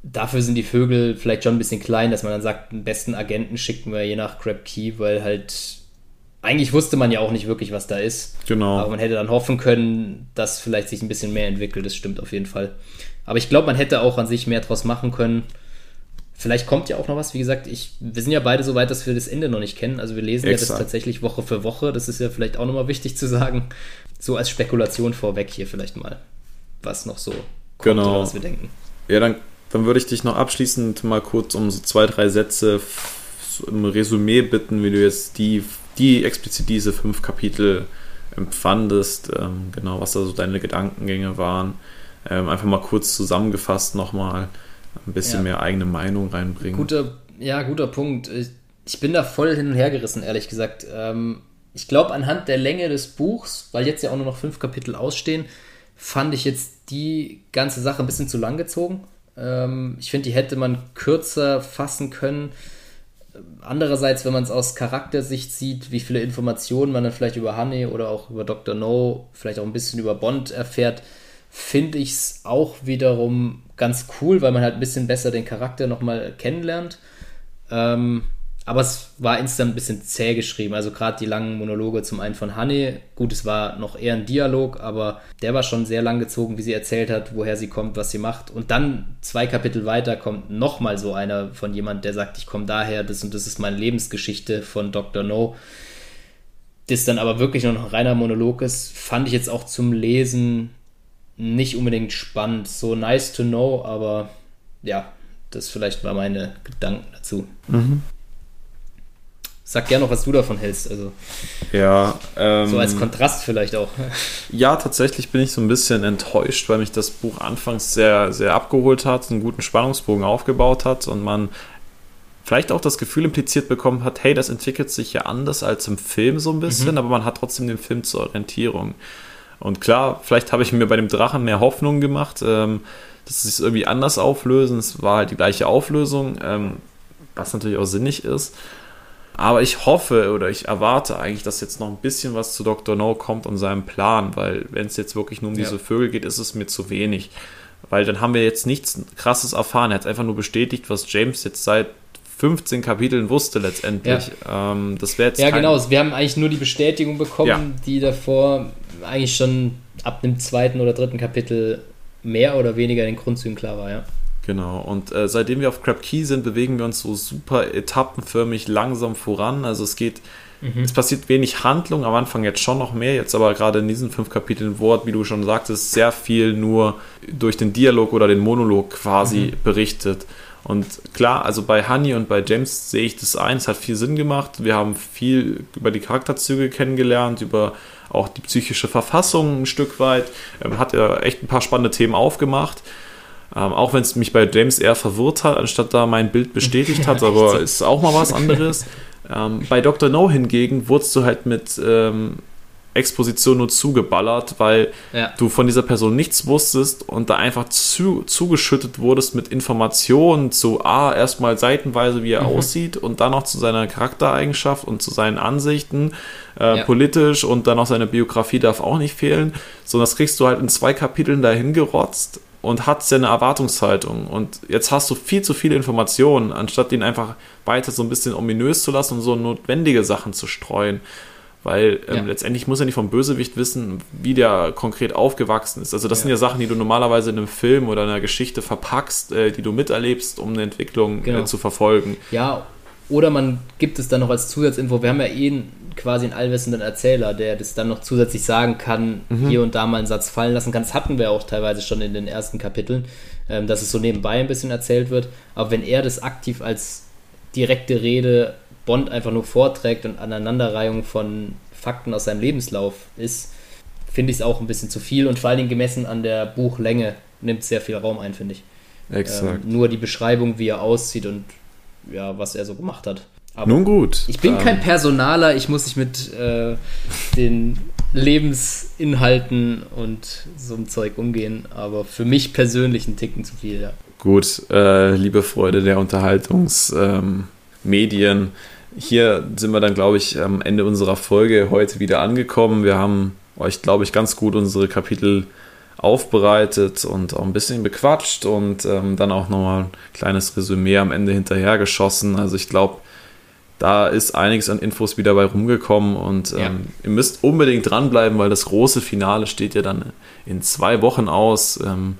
Dafür sind die Vögel vielleicht schon ein bisschen klein, dass man dann sagt, den besten Agenten schicken wir je nach Crab Key, weil halt eigentlich wusste man ja auch nicht wirklich, was da ist. Genau. Aber man hätte dann hoffen können, dass vielleicht sich ein bisschen mehr entwickelt. Das stimmt auf jeden Fall. Aber ich glaube, man hätte auch an sich mehr draus machen können. Vielleicht kommt ja auch noch was. Wie gesagt, ich, wir sind ja beide so weit, dass wir das Ende noch nicht kennen. Also wir lesen Exakt. ja das tatsächlich Woche für Woche. Das ist ja vielleicht auch nochmal wichtig zu sagen. So als Spekulation vorweg hier vielleicht mal, was noch so kommt genau. was wir denken. Ja, dann, dann würde ich dich noch abschließend mal kurz um so zwei, drei Sätze im Resümee bitten, wie du jetzt die die explizit diese fünf Kapitel empfandest, ähm, genau, was da so deine Gedankengänge waren. Ähm, einfach mal kurz zusammengefasst nochmal ein bisschen ja. mehr eigene Meinung reinbringen. Guter, ja, guter Punkt. Ich bin da voll hin und her gerissen, ehrlich gesagt. Ähm, ich glaube, anhand der Länge des Buchs, weil jetzt ja auch nur noch fünf Kapitel ausstehen, fand ich jetzt die ganze Sache ein bisschen zu lang gezogen. Ähm, ich finde, die hätte man kürzer fassen können. Andererseits, wenn man es aus Charaktersicht sieht, wie viele Informationen man dann vielleicht über Honey oder auch über Dr. No, vielleicht auch ein bisschen über Bond erfährt, finde ich es auch wiederum ganz cool, weil man halt ein bisschen besser den Charakter nochmal kennenlernt. Ähm, aber es war instant ein bisschen zäh geschrieben. Also gerade die langen Monologe zum einen von Honey. Gut, es war noch eher ein Dialog, aber der war schon sehr lang gezogen, wie sie erzählt hat, woher sie kommt, was sie macht. Und dann zwei Kapitel weiter kommt nochmal so einer von jemand, der sagt, ich komme daher, das und das ist meine Lebensgeschichte von Dr. No. Das dann aber wirklich nur noch ein reiner Monolog ist, fand ich jetzt auch zum Lesen nicht unbedingt spannend. So nice to know, aber ja, das vielleicht war meine Gedanken dazu. Mhm. Sag gerne noch, was du davon hältst. Also, ja, ähm, so als Kontrast vielleicht auch. Ja, tatsächlich bin ich so ein bisschen enttäuscht, weil mich das Buch anfangs sehr, sehr abgeholt hat, einen guten Spannungsbogen aufgebaut hat und man vielleicht auch das Gefühl impliziert bekommen hat, hey, das entwickelt sich ja anders als im Film so ein bisschen, mhm. aber man hat trotzdem den Film zur Orientierung. Und klar, vielleicht habe ich mir bei dem Drachen mehr Hoffnung gemacht, ähm, dass sie es irgendwie anders auflösen. Es war halt die gleiche Auflösung, ähm, was natürlich auch sinnig ist. Aber ich hoffe oder ich erwarte eigentlich, dass jetzt noch ein bisschen was zu Dr. No kommt und seinem Plan, weil wenn es jetzt wirklich nur um ja. diese Vögel geht, ist es mir zu wenig. Weil dann haben wir jetzt nichts krasses erfahren. Er hat einfach nur bestätigt, was James jetzt seit 15 Kapiteln wusste letztendlich. Ja, ähm, das jetzt ja genau. Wir haben eigentlich nur die Bestätigung bekommen, ja. die davor eigentlich schon ab dem zweiten oder dritten Kapitel mehr oder weniger in den Grundzügen klar war, ja. Genau, und äh, seitdem wir auf Crab Key sind, bewegen wir uns so super etappenförmig langsam voran. Also es geht, mhm. es passiert wenig Handlung, am Anfang jetzt schon noch mehr, jetzt aber gerade in diesen fünf Kapiteln Wort, wie du schon sagtest, sehr viel nur durch den Dialog oder den Monolog quasi mhm. berichtet. Und klar, also bei Honey und bei James sehe ich das ein, es hat viel Sinn gemacht. Wir haben viel über die Charakterzüge kennengelernt, über auch die psychische Verfassung ein Stück weit. Ähm, hat er echt ein paar spannende Themen aufgemacht. Ähm, auch wenn es mich bei James eher verwirrt hat, anstatt da mein Bild bestätigt hat, aber ist auch mal was anderes. ähm, bei Dr. No hingegen wurdest du halt mit ähm, Exposition nur zugeballert, weil ja. du von dieser Person nichts wusstest und da einfach zu, zugeschüttet wurdest mit Informationen zu A, erstmal seitenweise, wie er mhm. aussieht und dann noch zu seiner Charaktereigenschaft und zu seinen Ansichten, äh, ja. politisch und dann noch seine Biografie darf auch nicht fehlen, sondern das kriegst du halt in zwei Kapiteln dahin gerotzt und hat seine Erwartungshaltung. Und jetzt hast du viel zu viele Informationen, anstatt ihn einfach weiter so ein bisschen ominös zu lassen und so notwendige Sachen zu streuen. Weil ähm, ja. letztendlich muss er nicht vom Bösewicht wissen, wie der konkret aufgewachsen ist. Also das ja. sind ja Sachen, die du normalerweise in einem Film oder einer Geschichte verpackst, äh, die du miterlebst, um eine Entwicklung äh, genau. äh, zu verfolgen. Ja, oder man gibt es dann noch als Zusatzinfo. Wir haben ja eh quasi einen allwissenden Erzähler, der das dann noch zusätzlich sagen kann, mhm. hier und da mal einen Satz fallen lassen kann. Das hatten wir auch teilweise schon in den ersten Kapiteln, ähm, dass es so nebenbei ein bisschen erzählt wird. Aber wenn er das aktiv als direkte Rede Bond einfach nur vorträgt und Aneinanderreihung von Fakten aus seinem Lebenslauf ist, finde ich es auch ein bisschen zu viel und vor allen Dingen gemessen an der Buchlänge nimmt sehr viel Raum ein, finde ich. Exakt. Ähm, nur die Beschreibung, wie er aussieht und ja, was er so gemacht hat. Aber Nun gut. Ich bin ähm, kein Personaler, ich muss nicht mit äh, den Lebensinhalten und so einem Zeug umgehen, aber für mich persönlich ein Ticken zu viel, ja. Gut, äh, liebe Freude der Unterhaltungsmedien, ähm, hier sind wir dann, glaube ich, am Ende unserer Folge heute wieder angekommen. Wir haben euch, glaube ich, ganz gut unsere Kapitel aufbereitet und auch ein bisschen bequatscht und ähm, dann auch nochmal ein kleines Resümee am Ende hinterhergeschossen. Also ich glaube, da ist einiges an Infos wieder bei rumgekommen und ähm, ja. ihr müsst unbedingt dranbleiben, weil das große Finale steht ja dann in zwei Wochen aus. Ähm,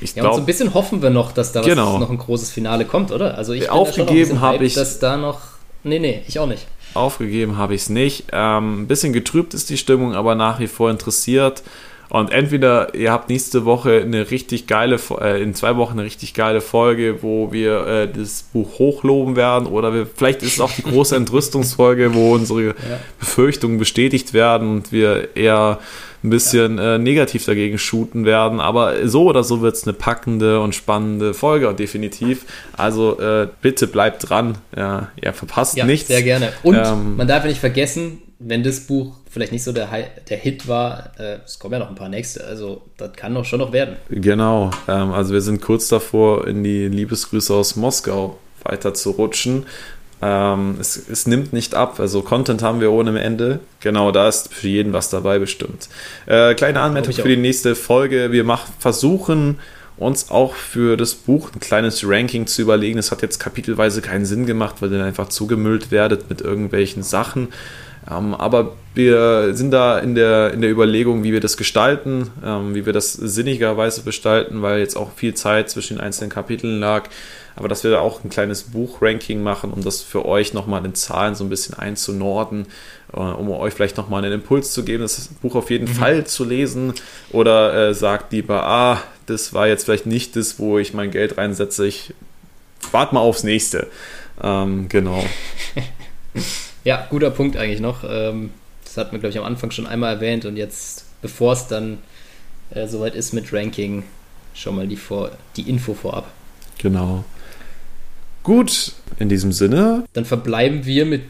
ich ja, glaub, und so ein bisschen hoffen wir noch, dass da genau. noch ein großes Finale kommt, oder? Also ich aufgegeben habe ich, dass da noch. Nee, nee, ich auch nicht. Aufgegeben habe ich es nicht. Ähm, ein bisschen getrübt ist die Stimmung, aber nach wie vor interessiert. Und entweder ihr habt nächste Woche eine richtig geile, äh, in zwei Wochen eine richtig geile Folge, wo wir äh, das Buch hochloben werden, oder wir, vielleicht ist es auch die große Entrüstungsfolge, wo unsere ja. Befürchtungen bestätigt werden und wir eher ein bisschen ja. äh, negativ dagegen shooten werden. Aber so oder so wird es eine packende und spannende Folge, definitiv. Also äh, bitte bleibt dran. Ja, ihr verpasst ja, nichts. Sehr gerne. Und ähm, man darf ja nicht vergessen, wenn das Buch vielleicht nicht so der, der Hit war, äh, es kommen ja noch ein paar nächste, also das kann doch schon noch werden. Genau, ähm, also wir sind kurz davor, in die Liebesgrüße aus Moskau weiter zu rutschen. Ähm, es, es, nimmt nicht ab, also Content haben wir ohne Ende. Genau, da ist für jeden was dabei bestimmt. Äh, kleine Anmerkung für die nächste Folge. Wir mach, versuchen uns auch für das Buch ein kleines Ranking zu überlegen. Es hat jetzt kapitelweise keinen Sinn gemacht, weil ihr einfach zugemüllt werdet mit irgendwelchen Sachen. Ähm, aber wir sind da in der, in der Überlegung, wie wir das gestalten, ähm, wie wir das sinnigerweise gestalten, weil jetzt auch viel Zeit zwischen den einzelnen Kapiteln lag. Aber dass wir da auch ein kleines Buchranking machen, um das für euch nochmal in Zahlen so ein bisschen einzunorden, äh, um euch vielleicht nochmal einen Impuls zu geben, das Buch auf jeden mhm. Fall zu lesen. Oder äh, sagt lieber, ah, das war jetzt vielleicht nicht das, wo ich mein Geld reinsetze. Ich warte mal aufs nächste. Ähm, genau. Ja, guter Punkt eigentlich noch. Ähm, das hat man, glaube ich, am Anfang schon einmal erwähnt und jetzt, bevor es dann äh, soweit ist mit Ranking, schon mal die, vor, die Info vorab. Genau. Gut, in diesem Sinne. Dann verbleiben wir mit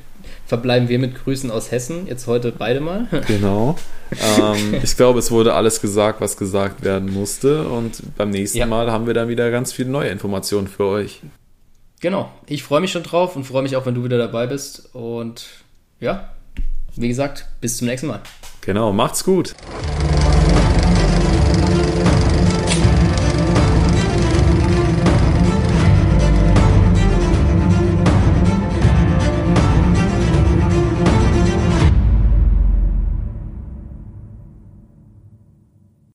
verbleiben wir mit Grüßen aus Hessen, jetzt heute beide mal. Genau. ähm, ich glaube, es wurde alles gesagt, was gesagt werden musste. Und beim nächsten ja. Mal haben wir dann wieder ganz viele neue Informationen für euch. Genau, ich freue mich schon drauf und freue mich auch, wenn du wieder dabei bist. Und ja, wie gesagt, bis zum nächsten Mal. Genau, macht's gut.